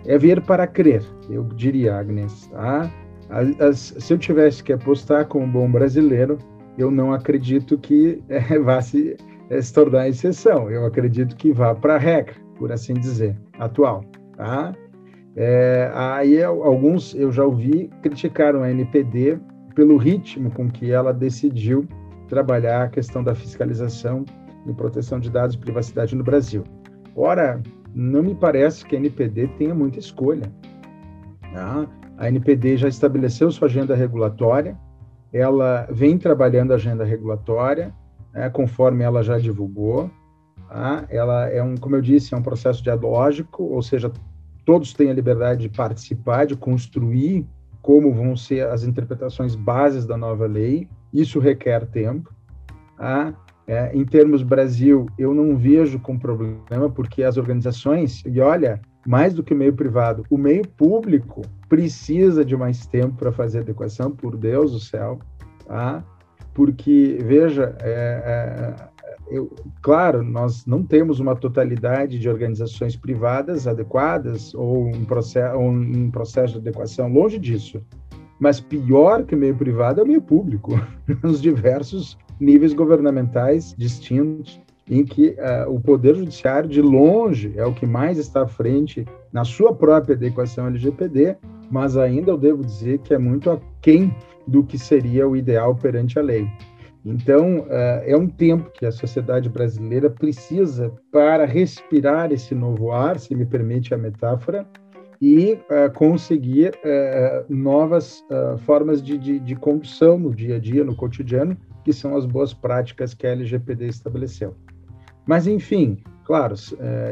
É ver para crer, eu diria, Agnes. Tá? As, as, se eu tivesse que apostar como bom brasileiro, eu não acredito que é, vá se, é, se tornar exceção. Eu acredito que vá para a regra, por assim dizer, atual. Tá? É, aí alguns eu já ouvi criticaram a NPD pelo ritmo com que ela decidiu trabalhar a questão da fiscalização e proteção de dados e privacidade no Brasil. Ora, não me parece que a NPD tenha muita escolha. Tá? A NPD já estabeleceu sua agenda regulatória, ela vem trabalhando a agenda regulatória, né, conforme ela já divulgou. Tá? Ela é um, como eu disse, é um processo dialógico, ou seja, todos têm a liberdade de participar, de construir como vão ser as interpretações bases da nova lei. Isso requer tempo. Tá? É, em termos Brasil, eu não vejo com problema, porque as organizações, e olha, mais do que o meio privado, o meio público precisa de mais tempo para fazer adequação, por Deus do céu, tá? Porque, veja, é, é, eu, claro, nós não temos uma totalidade de organizações privadas adequadas ou um processo, ou um processo de adequação, longe disso. Mas pior que o meio privado é o meio público, nos diversos níveis governamentais distintos, em que uh, o Poder Judiciário, de longe, é o que mais está à frente na sua própria adequação LGPD, mas ainda eu devo dizer que é muito aquém do que seria o ideal perante a lei. Então, uh, é um tempo que a sociedade brasileira precisa para respirar esse novo ar, se me permite a metáfora, e uh, conseguir uh, novas formas de, de, de, condução no dia a dia, no cotidiano, que são as boas práticas que a LGPD estabeleceu. Mas, enfim, claro,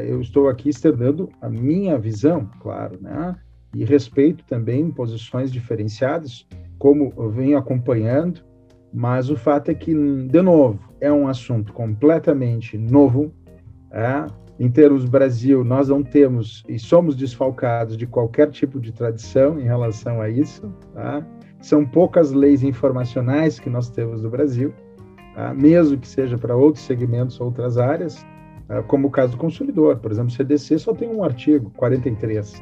eu estou aqui externando a minha visão, claro, né? e respeito também posições diferenciadas, como eu venho acompanhando, mas o fato é que, de novo, é um assunto completamente novo. É? Em termos Brasil, nós não temos e somos desfalcados de qualquer tipo de tradição em relação a isso. Tá? São poucas leis informacionais que nós temos no Brasil, tá? mesmo que seja para outros segmentos, outras áreas, tá? como o caso do consumidor. Por exemplo, o CDC só tem um artigo, 43.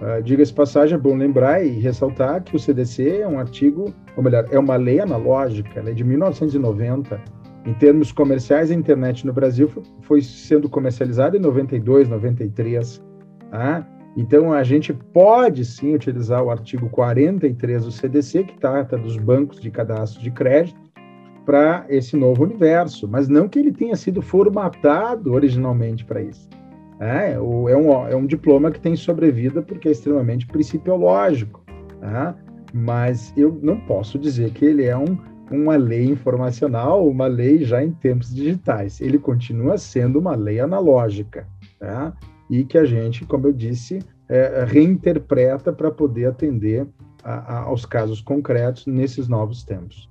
Uh, Diga-se passagem, é bom lembrar e ressaltar que o CDC é um artigo, ou melhor, é uma lei analógica, é de 1990. Em termos comerciais, a internet no Brasil foi sendo comercializada em 92, 93. Tá? Então, a gente pode sim utilizar o artigo 43 do CDC, que trata dos bancos de cadastro de crédito, para esse novo universo, mas não que ele tenha sido formatado originalmente para isso. É, é, um, é um diploma que tem sobrevida porque é extremamente principiológico. Tá? Mas eu não posso dizer que ele é um, uma lei informacional, uma lei já em tempos digitais. Ele continua sendo uma lei analógica. Tá? E que a gente, como eu disse, é, reinterpreta para poder atender a, a, aos casos concretos nesses novos tempos.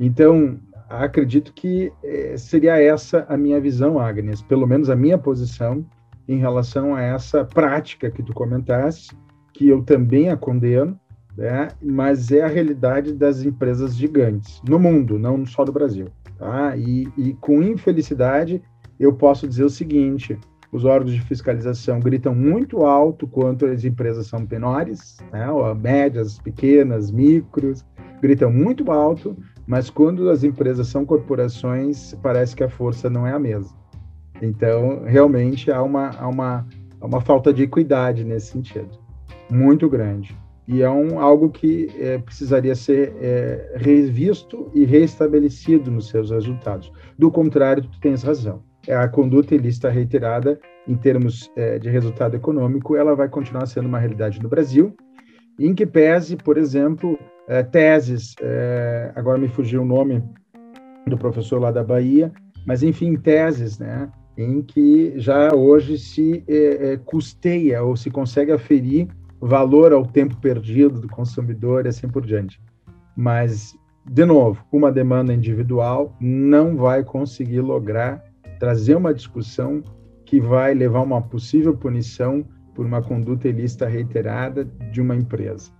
Então, acredito que é, seria essa a minha visão, Agnes, pelo menos a minha posição em relação a essa prática que tu comentaste, que eu também a condeno, né? mas é a realidade das empresas gigantes no mundo, não só no Brasil. Tá? E, e com infelicidade, eu posso dizer o seguinte: os órgãos de fiscalização gritam muito alto quanto as empresas são menores, né? médias, pequenas, micros, gritam muito alto, mas quando as empresas são corporações, parece que a força não é a mesma. Então, realmente há uma, há uma, há uma falta de equidade nesse sentido, muito grande. E é um, algo que é, precisaria ser é, revisto e restabelecido nos seus resultados. Do contrário, tu tens razão. É a conduta ilícita reiterada, em termos é, de resultado econômico, ela vai continuar sendo uma realidade no Brasil, em que pese, por exemplo, é, teses, agora me fugiu o nome do professor lá da Bahia, mas enfim, teses, né, em que já hoje se custeia ou se consegue aferir valor ao tempo perdido do consumidor e assim por diante. Mas de novo, uma demanda individual não vai conseguir lograr trazer uma discussão que vai levar uma possível punição por uma conduta ilícita reiterada de uma empresa.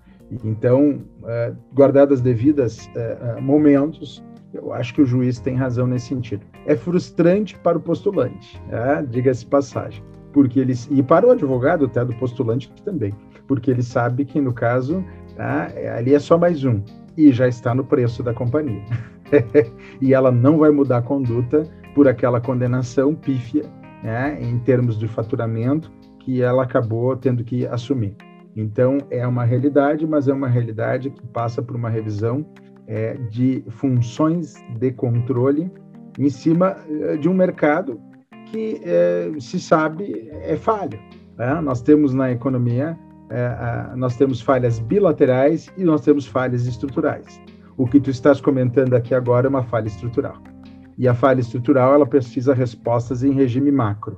Então, uh, guardadas devidas uh, momentos, eu acho que o juiz tem razão nesse sentido. É frustrante para o postulante, né? diga-se passagem, porque eles e para o advogado até do postulante também, porque ele sabe que no caso tá, ali é só mais um e já está no preço da companhia. e ela não vai mudar a conduta por aquela condenação pífia, né, em termos de faturamento, que ela acabou tendo que assumir. Então, é uma realidade, mas é uma realidade que passa por uma revisão é, de funções de controle em cima é, de um mercado que é, se sabe é falha. Né? Nós temos na economia é, nós temos falhas bilaterais e nós temos falhas estruturais. O que tu estás comentando aqui agora é uma falha estrutural. E a falha estrutural ela precisa respostas em regime macro.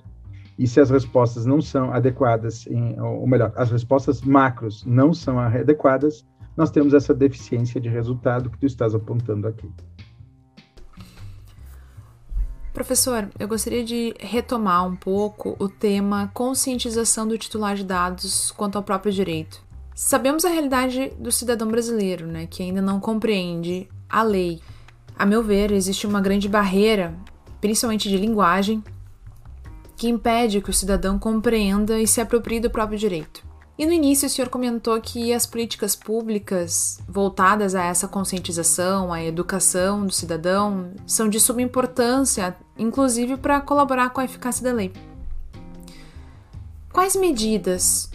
E se as respostas não são adequadas, em, ou melhor, as respostas macros não são adequadas, nós temos essa deficiência de resultado que tu estás apontando aqui. Professor, eu gostaria de retomar um pouco o tema conscientização do titular de dados quanto ao próprio direito. Sabemos a realidade do cidadão brasileiro, né, que ainda não compreende a lei. A meu ver, existe uma grande barreira, principalmente de linguagem, que impede que o cidadão compreenda e se aproprie do próprio direito. E no início o senhor comentou que as políticas públicas voltadas a essa conscientização, à educação do cidadão, são de suma importância, inclusive para colaborar com a eficácia da lei. Quais medidas,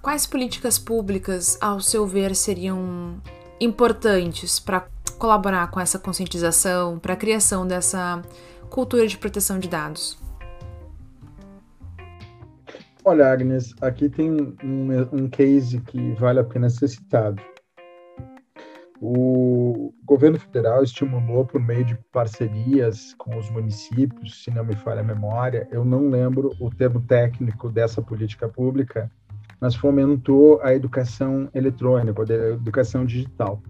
quais políticas públicas, ao seu ver, seriam importantes para colaborar com essa conscientização, para a criação dessa cultura de proteção de dados? Olha, Agnes, aqui tem um, um case que vale a pena ser citado. O governo federal estimulou por meio de parcerias com os municípios, se não me falha a memória, eu não lembro o termo técnico dessa política pública, mas fomentou a educação eletrônica, a educação digital,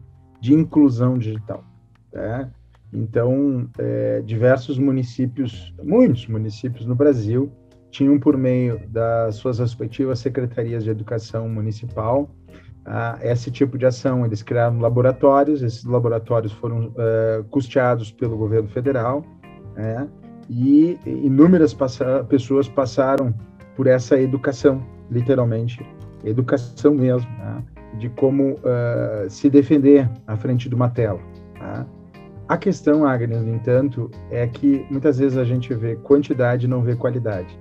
de inclusão digital. Né? Então, é, diversos municípios, muitos municípios no Brasil, tinham por meio das suas respectivas secretarias de educação municipal uh, esse tipo de ação. Eles criaram laboratórios, esses laboratórios foram uh, custeados pelo governo federal, né, e inúmeras passa pessoas passaram por essa educação, literalmente, educação mesmo, né, de como uh, se defender à frente de uma tela. Tá? A questão, Agnes, no entanto, é que muitas vezes a gente vê quantidade e não vê qualidade.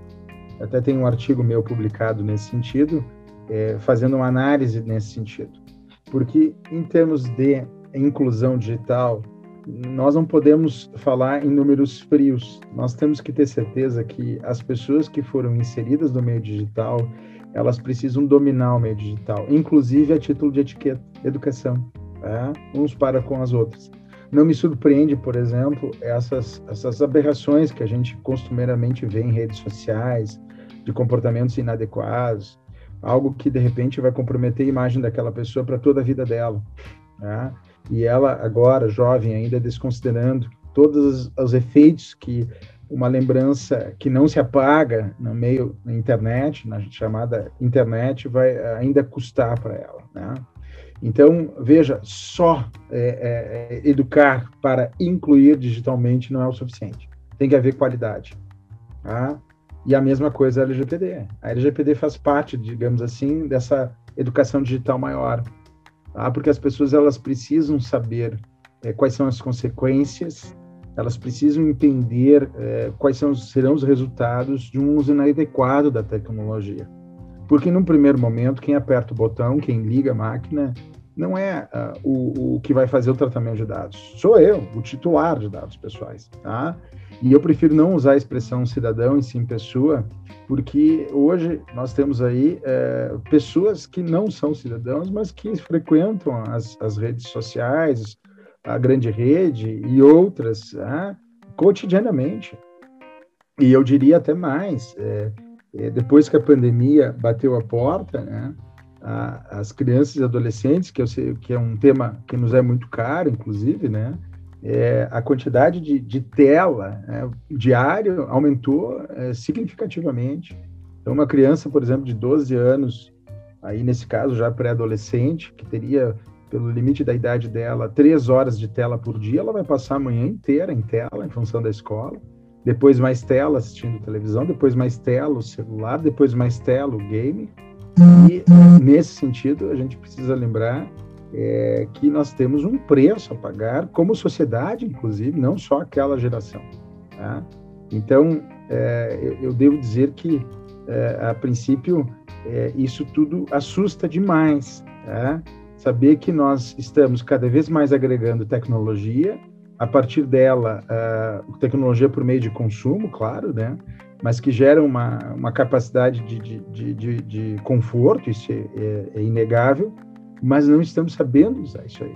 Até tem um artigo meu publicado nesse sentido, é, fazendo uma análise nesse sentido. Porque, em termos de inclusão digital, nós não podemos falar em números frios. Nós temos que ter certeza que as pessoas que foram inseridas no meio digital, elas precisam dominar o meio digital, inclusive a título de etiqueta, educação, tá? uns para com as outras. Não me surpreende, por exemplo, essas, essas aberrações que a gente costumeiramente vê em redes sociais, de comportamentos inadequados, algo que de repente vai comprometer a imagem daquela pessoa para toda a vida dela. Né? E ela, agora, jovem, ainda desconsiderando todos os efeitos que uma lembrança que não se apaga no meio da internet, na chamada internet, vai ainda custar para ela. Né? Então, veja, só é, é, educar para incluir digitalmente não é o suficiente. Tem que haver qualidade. Tá? E a mesma coisa a LGPD. A LGPD faz parte, digamos assim, dessa educação digital maior, tá? porque as pessoas elas precisam saber é, quais são as consequências, elas precisam entender é, quais são, serão os resultados de um uso inadequado da tecnologia. Porque, num primeiro momento, quem aperta o botão, quem liga a máquina, não é uh, o, o que vai fazer o tratamento de dados. Sou eu, o titular de dados pessoais, tá? E eu prefiro não usar a expressão cidadão e sim pessoa, porque hoje nós temos aí é, pessoas que não são cidadãos, mas que frequentam as, as redes sociais, a grande rede e outras né, cotidianamente. E eu diria até mais, é, é, depois que a pandemia bateu a porta, né, a, as crianças e adolescentes, que eu sei que é um tema que nos é muito caro, inclusive, né? É, a quantidade de, de tela né, diário aumentou é, significativamente. Então, uma criança, por exemplo, de 12 anos, aí nesse caso já pré-adolescente, que teria, pelo limite da idade dela, três horas de tela por dia, ela vai passar a manhã inteira em tela, em função da escola. Depois mais tela assistindo televisão, depois mais tela o celular, depois mais tela o game. E, nesse sentido, a gente precisa lembrar é, que nós temos um preço a pagar, como sociedade, inclusive, não só aquela geração. Tá? Então, é, eu, eu, devo dizer que, é, a princípio, é, isso tudo assusta demais. Tá? Saber que nós estamos cada vez mais agregando tecnologia, a partir dela, uh, tecnologia por meio de consumo, claro, né? mas que gera uma, uma capacidade de, de, de, de conforto, isso é, é, é, inegável, mas não estamos sabendo usar isso aí.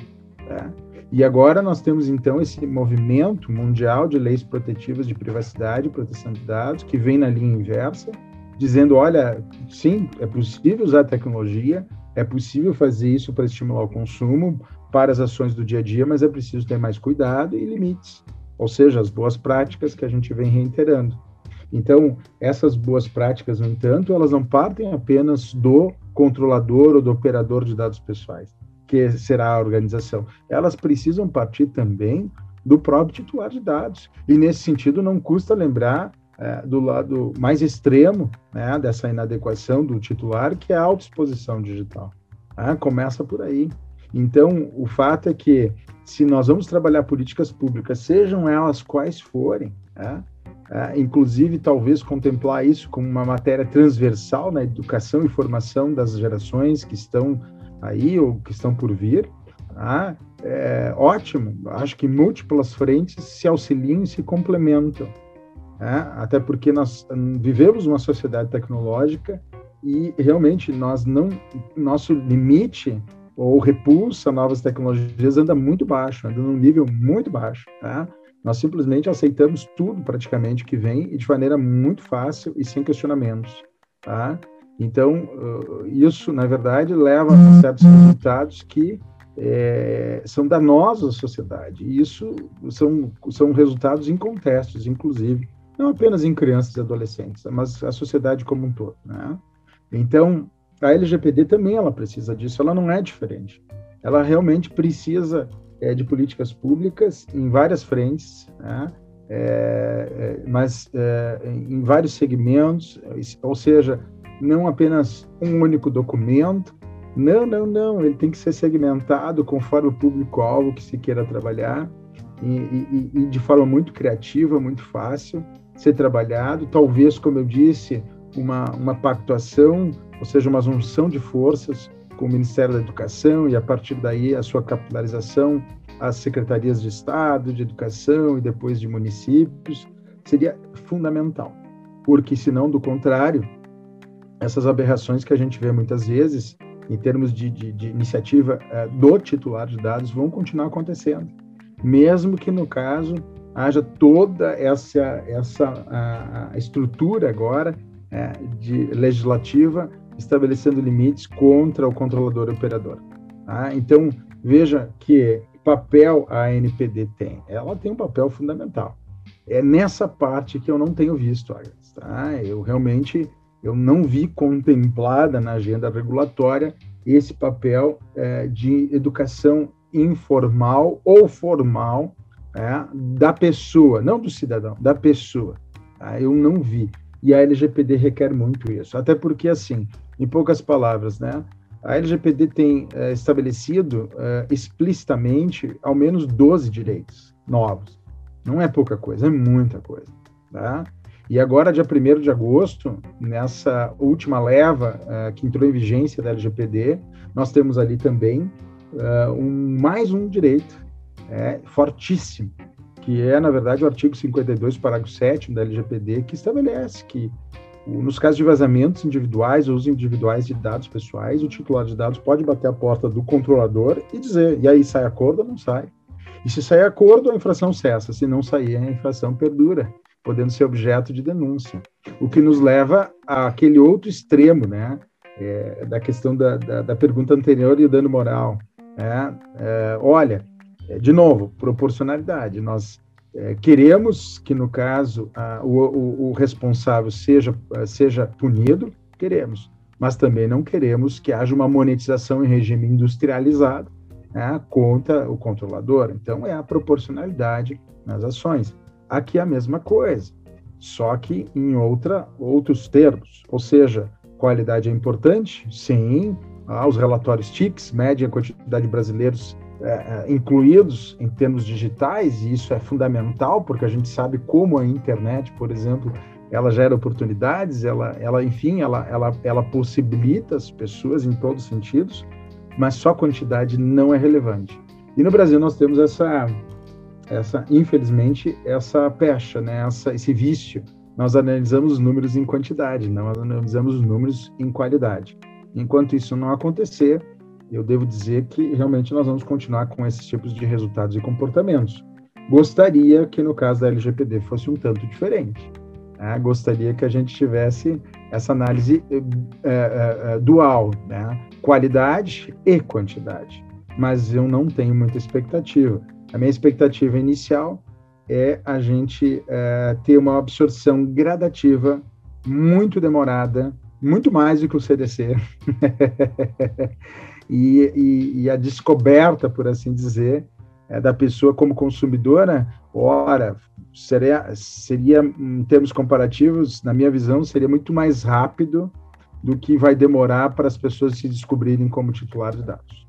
Tá? E agora nós temos, então, esse movimento mundial de leis protetivas de privacidade e proteção de dados, que vem na linha inversa, dizendo, olha, sim, é possível usar tecnologia, é possível fazer isso para estimular o consumo, para as ações do dia a dia, mas é preciso ter mais cuidado e limites, ou seja, as boas práticas que a gente vem reiterando. Então, essas boas práticas, no entanto, elas não partem apenas do controlador ou do operador de dados pessoais, que será a organização. Elas precisam partir também do próprio titular de dados. E, nesse sentido, não custa lembrar é, do lado mais extremo né, dessa inadequação do titular, que é a autoexposição digital. Ah, começa por aí. Então, o fato é que, se nós vamos trabalhar políticas públicas, sejam elas quais forem, né, é, inclusive talvez contemplar isso como uma matéria transversal na educação e formação das gerações que estão aí ou que estão por vir, tá? é ótimo. Acho que múltiplas frentes se auxiliam e se complementam. Né? Até porque nós hum, vivemos uma sociedade tecnológica e realmente nós não nosso limite ou repulsa novas tecnologias anda muito baixo, anda num nível muito baixo, tá? Nós simplesmente aceitamos tudo praticamente que vem e de maneira muito fácil e sem questionamentos, tá? Então, isso, na verdade, leva a certos resultados que é, são danosos à sociedade. E isso são, são resultados incontestos, inclusive, não apenas em crianças e adolescentes, mas a sociedade como um todo. Né? Então, a LGPD também ela precisa disso, ela não é diferente. Ela realmente precisa é, de políticas públicas em várias frentes, né? é, é mas é, em vários segmentos, ou seja, não apenas um único documento. Não, não, não. Ele tem que ser segmentado conforme o público-alvo que se queira trabalhar e, e, e de forma muito criativa, muito fácil ser trabalhado. Talvez, como eu disse, uma, uma pactuação, ou seja, uma junção de forças com o Ministério da Educação e a partir daí a sua capitalização às secretarias de Estado, de Educação e depois de municípios, seria fundamental, porque senão, do contrário, essas aberrações que a gente vê muitas vezes, em termos de, de, de iniciativa eh, do titular de dados, vão continuar acontecendo, mesmo que no caso haja toda essa, essa estrutura agora eh, de legislativa estabelecendo limites contra o controlador operador. Tá? Então, veja que papel a ANPD tem. Ela tem um papel fundamental. É nessa parte que eu não tenho visto, Agnes. Tá? Eu realmente eu não vi contemplada na agenda regulatória esse papel é, de educação informal ou formal é, da pessoa, não do cidadão, da pessoa. Tá? Eu não vi. E a LGPD requer muito isso. Até porque, assim, em poucas palavras, né? A LGPD tem é, estabelecido é, explicitamente ao menos 12 direitos novos. Não é pouca coisa, é muita coisa. Tá? E agora, dia 1 de agosto, nessa última leva uh, que entrou em vigência da LGPD, nós temos ali também uh, um, mais um direito é, fortíssimo, que é, na verdade, o artigo 52, parágrafo 7 da LGPD, que estabelece que nos casos de vazamentos individuais ou uso individuais de dados pessoais, o titular de dados pode bater a porta do controlador e dizer, e aí sai acordo ou não sai? E se sair acordo, a infração cessa, se não sair, a infração perdura, podendo ser objeto de denúncia. O que nos leva àquele outro extremo, né? é, da questão da, da, da, pergunta anterior e o dano moral. É, é, olha, de novo, proporcionalidade. Nós é, queremos que, no caso, a, o, o, o, responsável seja, seja punido, queremos, mas também não queremos que haja uma monetização em regime industrializado né, contra o controlador. Então, é a proporcionalidade nas ações. Aqui é a mesma coisa, só que em outra, outros termos, ou seja, qualidade é importante? Sim. Ah, os relatórios TICS medem a quantidade de brasileiros é, é, incluídos em termos digitais, e isso é fundamental, porque a gente sabe como a internet, por exemplo, ela gera oportunidades, ela, ela enfim, ela, ela, ela possibilita as pessoas em todos os sentidos, mas só quantidade não é relevante. E no Brasil nós temos essa, essa infelizmente, essa pecha, né? essa, esse vício nós analisamos os números em quantidade, não analisamos os números em qualidade. Enquanto isso não acontecer, eu devo dizer que realmente nós vamos continuar com esses tipos de resultados e comportamentos. Gostaria que no caso da LGPD fosse um tanto diferente. Né? Gostaria que a gente tivesse essa análise é, é, dual, né? qualidade e quantidade. Mas eu não tenho muita expectativa. A minha expectativa inicial é a gente é, ter uma absorção gradativa, muito demorada, muito mais do que o CDC, e, e, e, a descoberta, por assim dizer, é, da pessoa como consumidora, ora, seria, seria, em termos comparativos, na minha visão, seria muito mais rápido do que vai demorar para as pessoas se descobrirem como titular de dados.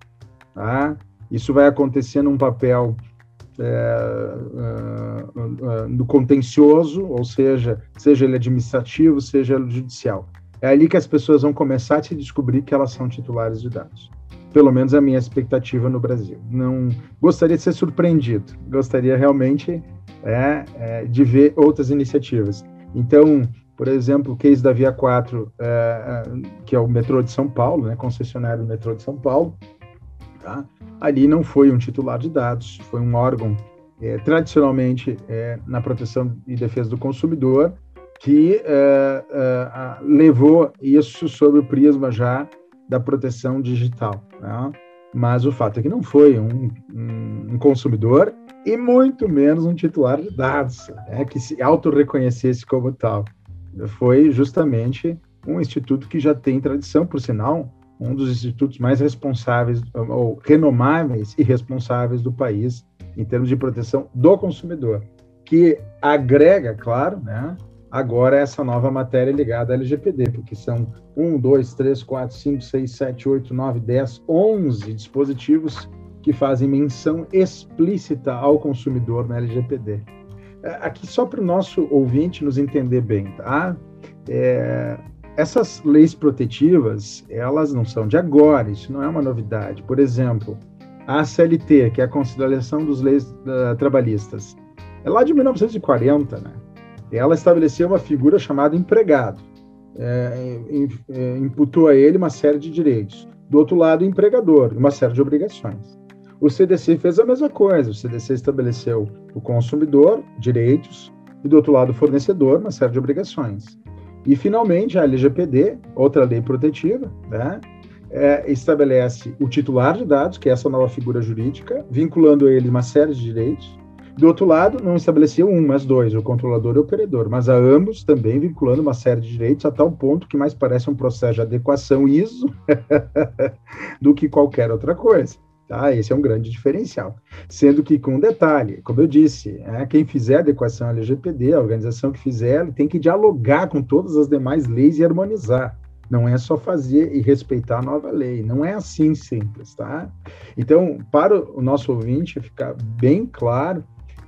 Tá? Isso vai acontecer num papel é, é, no contencioso, ou seja, seja ele administrativo, seja ele judicial. É ali que as pessoas vão começar a se descobrir que elas são titulares de dados. Pelo menos a minha expectativa no Brasil. Não gostaria de ser surpreendido. Gostaria realmente é, é, de ver outras iniciativas. Então, por exemplo, o case da Via 4, é, é, que é o metrô de São Paulo, né, concessionário do metrô de São Paulo, tá? ali não foi um titular de dados, foi um órgão é, tradicionalmente é, na proteção e defesa do consumidor que levou isso sob o prisma já da proteção digital. Né? Mas o fato é que não foi um, um, um consumidor e muito menos um titular de dados, né? que se auto-reconhecesse como tal. Foi justamente um instituto que já tem tradição, por sinal, um dos institutos mais responsáveis, ou renomáveis e responsáveis do país em termos de proteção do consumidor, que agrega, claro, né, agora essa nova matéria ligada à LGPD, porque são 1, 2, 3, 4, 5, 6, 7, 8, 9, 10, 11 dispositivos que fazem menção explícita ao consumidor na LGPD. É, aqui, só para o nosso ouvinte nos entender bem, tá? É, essas leis protetivas, elas não são de agora, isso não é uma novidade. Por exemplo, a CLT, que é a Consideração dos Leis uh, Trabalhistas, é lá de 1940, né? Ela estabeleceu uma figura chamada empregado, é, é, imputou a ele uma série de direitos. Do outro lado, o empregador, uma série de obrigações. O CDC fez a mesma coisa. O CDC estabeleceu o consumidor, direitos, e do outro lado, o fornecedor, uma série de obrigações. E, finalmente, a LGPD, outra lei protetiva, né, é, estabelece o titular de dados, que é essa nova figura jurídica, vinculando a ele uma série de direitos. Do outro lado, não estabeleceu um, mas dois, o controlador e o operador, mas a ambos também vinculando uma série de direitos a tal ponto que mais parece um processo de adequação ISO do que qualquer outra coisa. Tá? Esse é um grande diferencial. Sendo que, com um detalhe, como eu disse, é, quem fizer adequação à LGPD, a organização que fizer, tem que dialogar com todas as demais leis e harmonizar. Não é só fazer e respeitar a nova lei. Não é assim simples, tá? Então, para o nosso ouvinte ficar bem claro,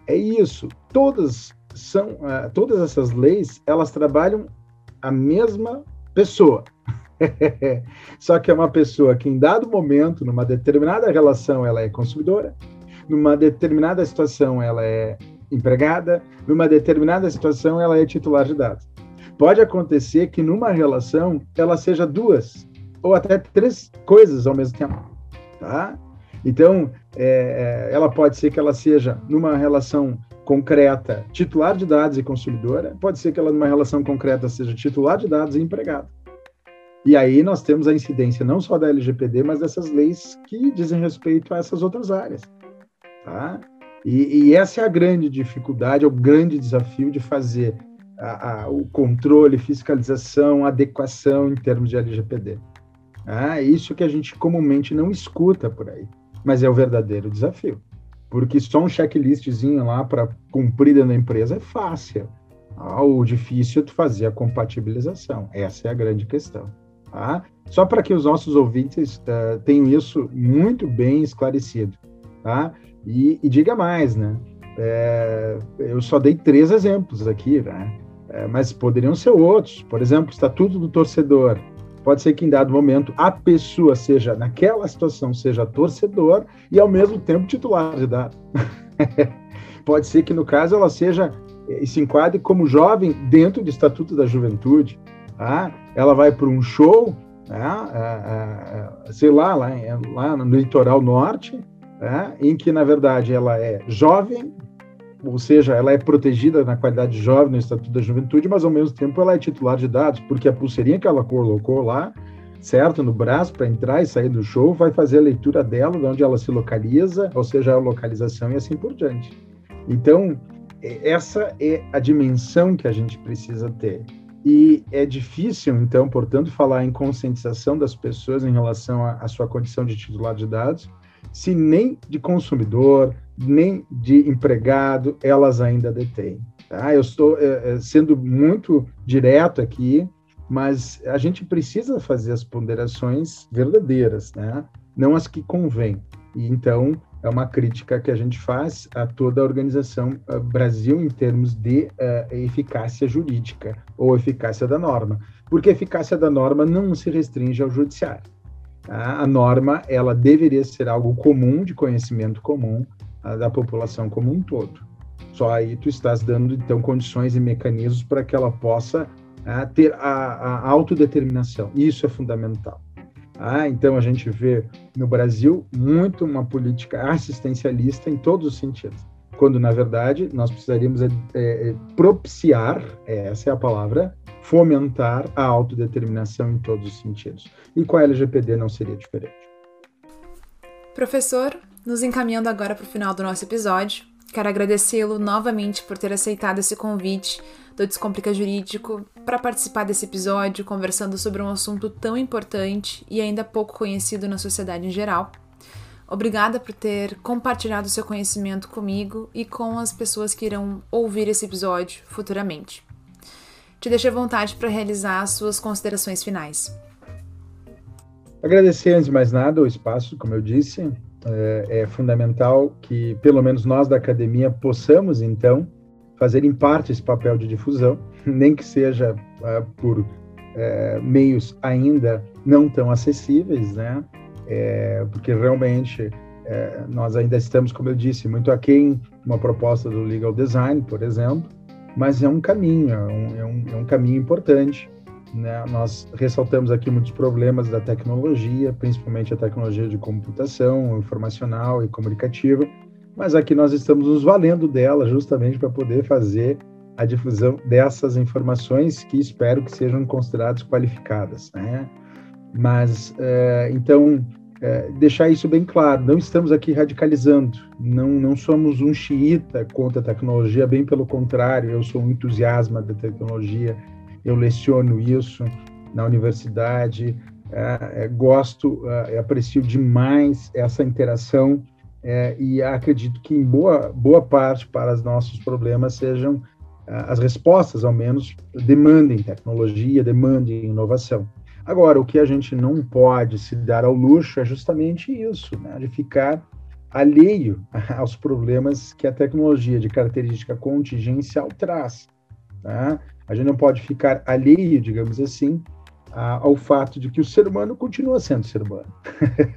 é isso. Todas são, uh, todas essas leis, elas trabalham a mesma pessoa. Só que é uma pessoa que, em dado momento, numa determinada relação, ela é consumidora, numa determinada situação, ela é empregada, numa determinada situação, ela é titular de dados. Pode acontecer que, numa relação, ela seja duas ou até três coisas ao mesmo tempo. Tá? Então, é, é ela pode ser que ela seja, numa relação concreta, titular de dados e consumidora, pode ser que ela, numa relação concreta, seja titular de dados e empregada. E aí nós temos a incidência não só da LGPD, mas dessas leis que dizem respeito a essas outras áreas. Tá? E, e essa é a grande dificuldade, é o grande desafio de fazer a, a, o controle, fiscalização, adequação em termos de LGPD. Ah, isso que a gente comumente não escuta por aí, mas é o verdadeiro desafio. Porque só um checklistzinho lá para cumprir dentro da empresa é fácil. Ah, o difícil é tu fazer a compatibilização. Essa é a grande questão. Tá? Só para que os nossos ouvintes uh, tenham isso muito bem esclarecido. Tá? E, e diga mais, né? É, eu só dei três exemplos aqui, né? É, mas poderiam ser outros. Por exemplo, o Estatuto do Torcedor. Pode ser que em dado momento a pessoa seja, naquela situação, seja torcedor e ao mesmo tempo titular de dados. Pode ser que no caso ela seja e se enquadre como jovem dentro do Estatuto da Juventude. Tá? Ela vai para um show, né? É, é, sei lá, lá, lá no litoral norte, né? em que, na verdade, ela é jovem, ou seja, ela é protegida na qualidade de jovem no Estatuto da Juventude, mas ao mesmo tempo ela é titular de dados, porque a pulseirinha que ela colocou lá, certo, no braço para entrar e sair do show, vai fazer a leitura dela, de onde ela se localiza, ou seja, a localização e assim por diante. Então, essa é a dimensão que a gente precisa ter. E é difícil, então, portanto, falar em conscientização das pessoas em relação à sua condição de titular de dados, se nem de consumidor, nem de empregado elas ainda detêm. Tá? Eu estou é, sendo muito direto aqui, mas a gente precisa fazer as ponderações verdadeiras, né? não as que convêm. E então é uma crítica que a gente faz a toda a organização uh, Brasil em termos de uh, eficácia jurídica ou eficácia da norma, porque a eficácia da norma não se restringe ao judiciário. A norma ela deveria ser algo comum, de conhecimento comum, da população como um todo. Só aí tu estás dando, então, condições e mecanismos para que ela possa ah, ter a, a, autodeterminação. Isso é fundamental. Ah, então, a gente vê no Brasil muito uma política assistencialista em todos os sentidos, quando, na verdade, nós precisaríamos é, é, propiciar, essa é a palavra, fomentar a autodeterminação em todos os sentidos. E com a LGPD não seria diferente. Professor, nos encaminhando agora para o final do nosso episódio, quero agradecê-lo novamente por ter aceitado esse convite do Descomplica Jurídico para participar desse episódio, conversando sobre um assunto tão importante e ainda pouco conhecido na sociedade em geral. Obrigada por ter compartilhado seu conhecimento comigo e com as pessoas que irão ouvir esse episódio futuramente. Te deixo à vontade para realizar as suas considerações finais. Agradecer, antes de mais nada, o espaço, como eu disse, é, é fundamental que, pelo menos nós da academia, possamos, então, fazer em parte esse papel de difusão, nem que seja uh, por uh, meios ainda não tão acessíveis, né? É, porque realmente é, nós ainda estamos, como eu disse, muito aquém uma proposta do legal design, por exemplo, mas é um caminho, é um, é um, é um caminho importante né? Nós ressaltamos aqui muitos problemas da tecnologia, principalmente a tecnologia de computação, informacional e comunicativa, mas aqui nós estamos nos valendo dela justamente para poder fazer a difusão dessas informações que espero que sejam consideradas qualificadas. Né? Mas, é, então, é, deixar isso bem claro, não estamos aqui radicalizando, não, não somos um xiita contra a tecnologia, bem pelo contrário, eu sou um entusiasma da tecnologia, eu leciono isso na universidade, é, é, gosto, é, aprecio demais essa interação é, e acredito que em boa, boa parte para os nossos problemas sejam é, as respostas, ao menos, demandem tecnologia, demandem inovação. Agora, o que a gente não pode se dar ao luxo é justamente isso, né, de ficar alheio aos problemas que a tecnologia de característica contingencial traz. Tá? A gente não pode ficar alheio, digamos assim, ao fato de que o ser humano continua sendo ser humano.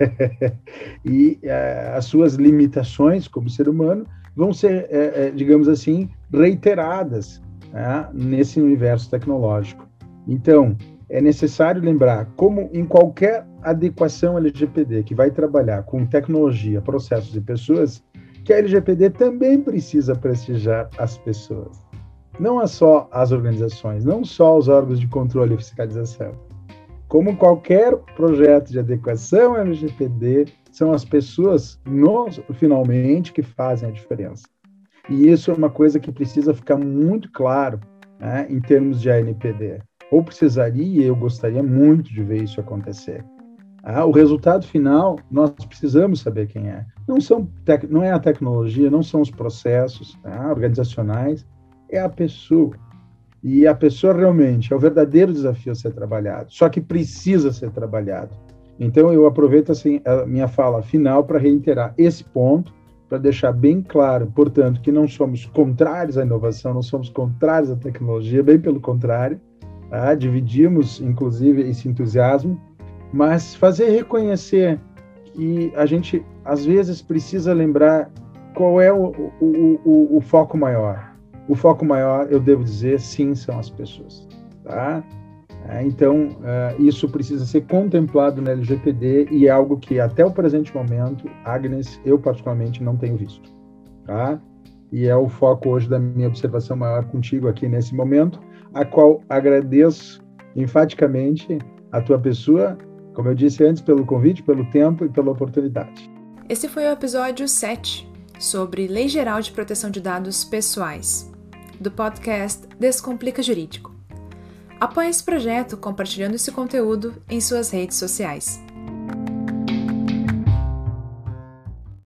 e é, as suas limitações como ser humano vão ser, é, é, digamos assim, reiteradas né, nesse universo tecnológico. Então, é necessário lembrar, como em qualquer adequação LGPD que vai trabalhar com tecnologia, processos e pessoas, que a LGPD também precisa prestigiar as pessoas não é só as organizações, não só os órgãos de controle e fiscalização. como qualquer projeto de adequação LGPD, são as pessoas, finalmente, que fazem a diferença. E isso é uma coisa que precisa ficar muito claro né, em termos de ANPD. Ou precisaria, eu gostaria muito de ver isso acontecer. Ah, o resultado final, nós precisamos saber quem é. Não, são não é a tecnologia, não são os processos tá, organizacionais, é a pessoa. E a pessoa realmente é o verdadeiro desafio a ser trabalhado, só que precisa ser trabalhado. Então eu aproveito assim a minha fala final para reiterar esse ponto, para deixar bem claro, portanto, que não somos contrários à inovação, não somos contrários à tecnologia, bem pelo contrário, tá? dividimos inclusive esse entusiasmo, mas fazer reconhecer que a gente às vezes precisa lembrar qual é o, o, o, o foco maior o foco maior, eu devo dizer, sim, são as pessoas. Tá? É, então, uh, isso precisa ser contemplado na LGPD e é algo que até o presente momento, Agnes, eu particularmente não tenho visto. Tá? E é o foco hoje da minha observação maior contigo aqui nesse momento, a qual agradeço enfaticamente a tua pessoa, como eu disse antes, pelo convite, pelo tempo e pela oportunidade. Esse foi o episódio 7 sobre Lei Geral de Proteção de Dados Pessoais do podcast Descomplica Jurídico. Apoie esse projeto compartilhando esse conteúdo em suas redes sociais.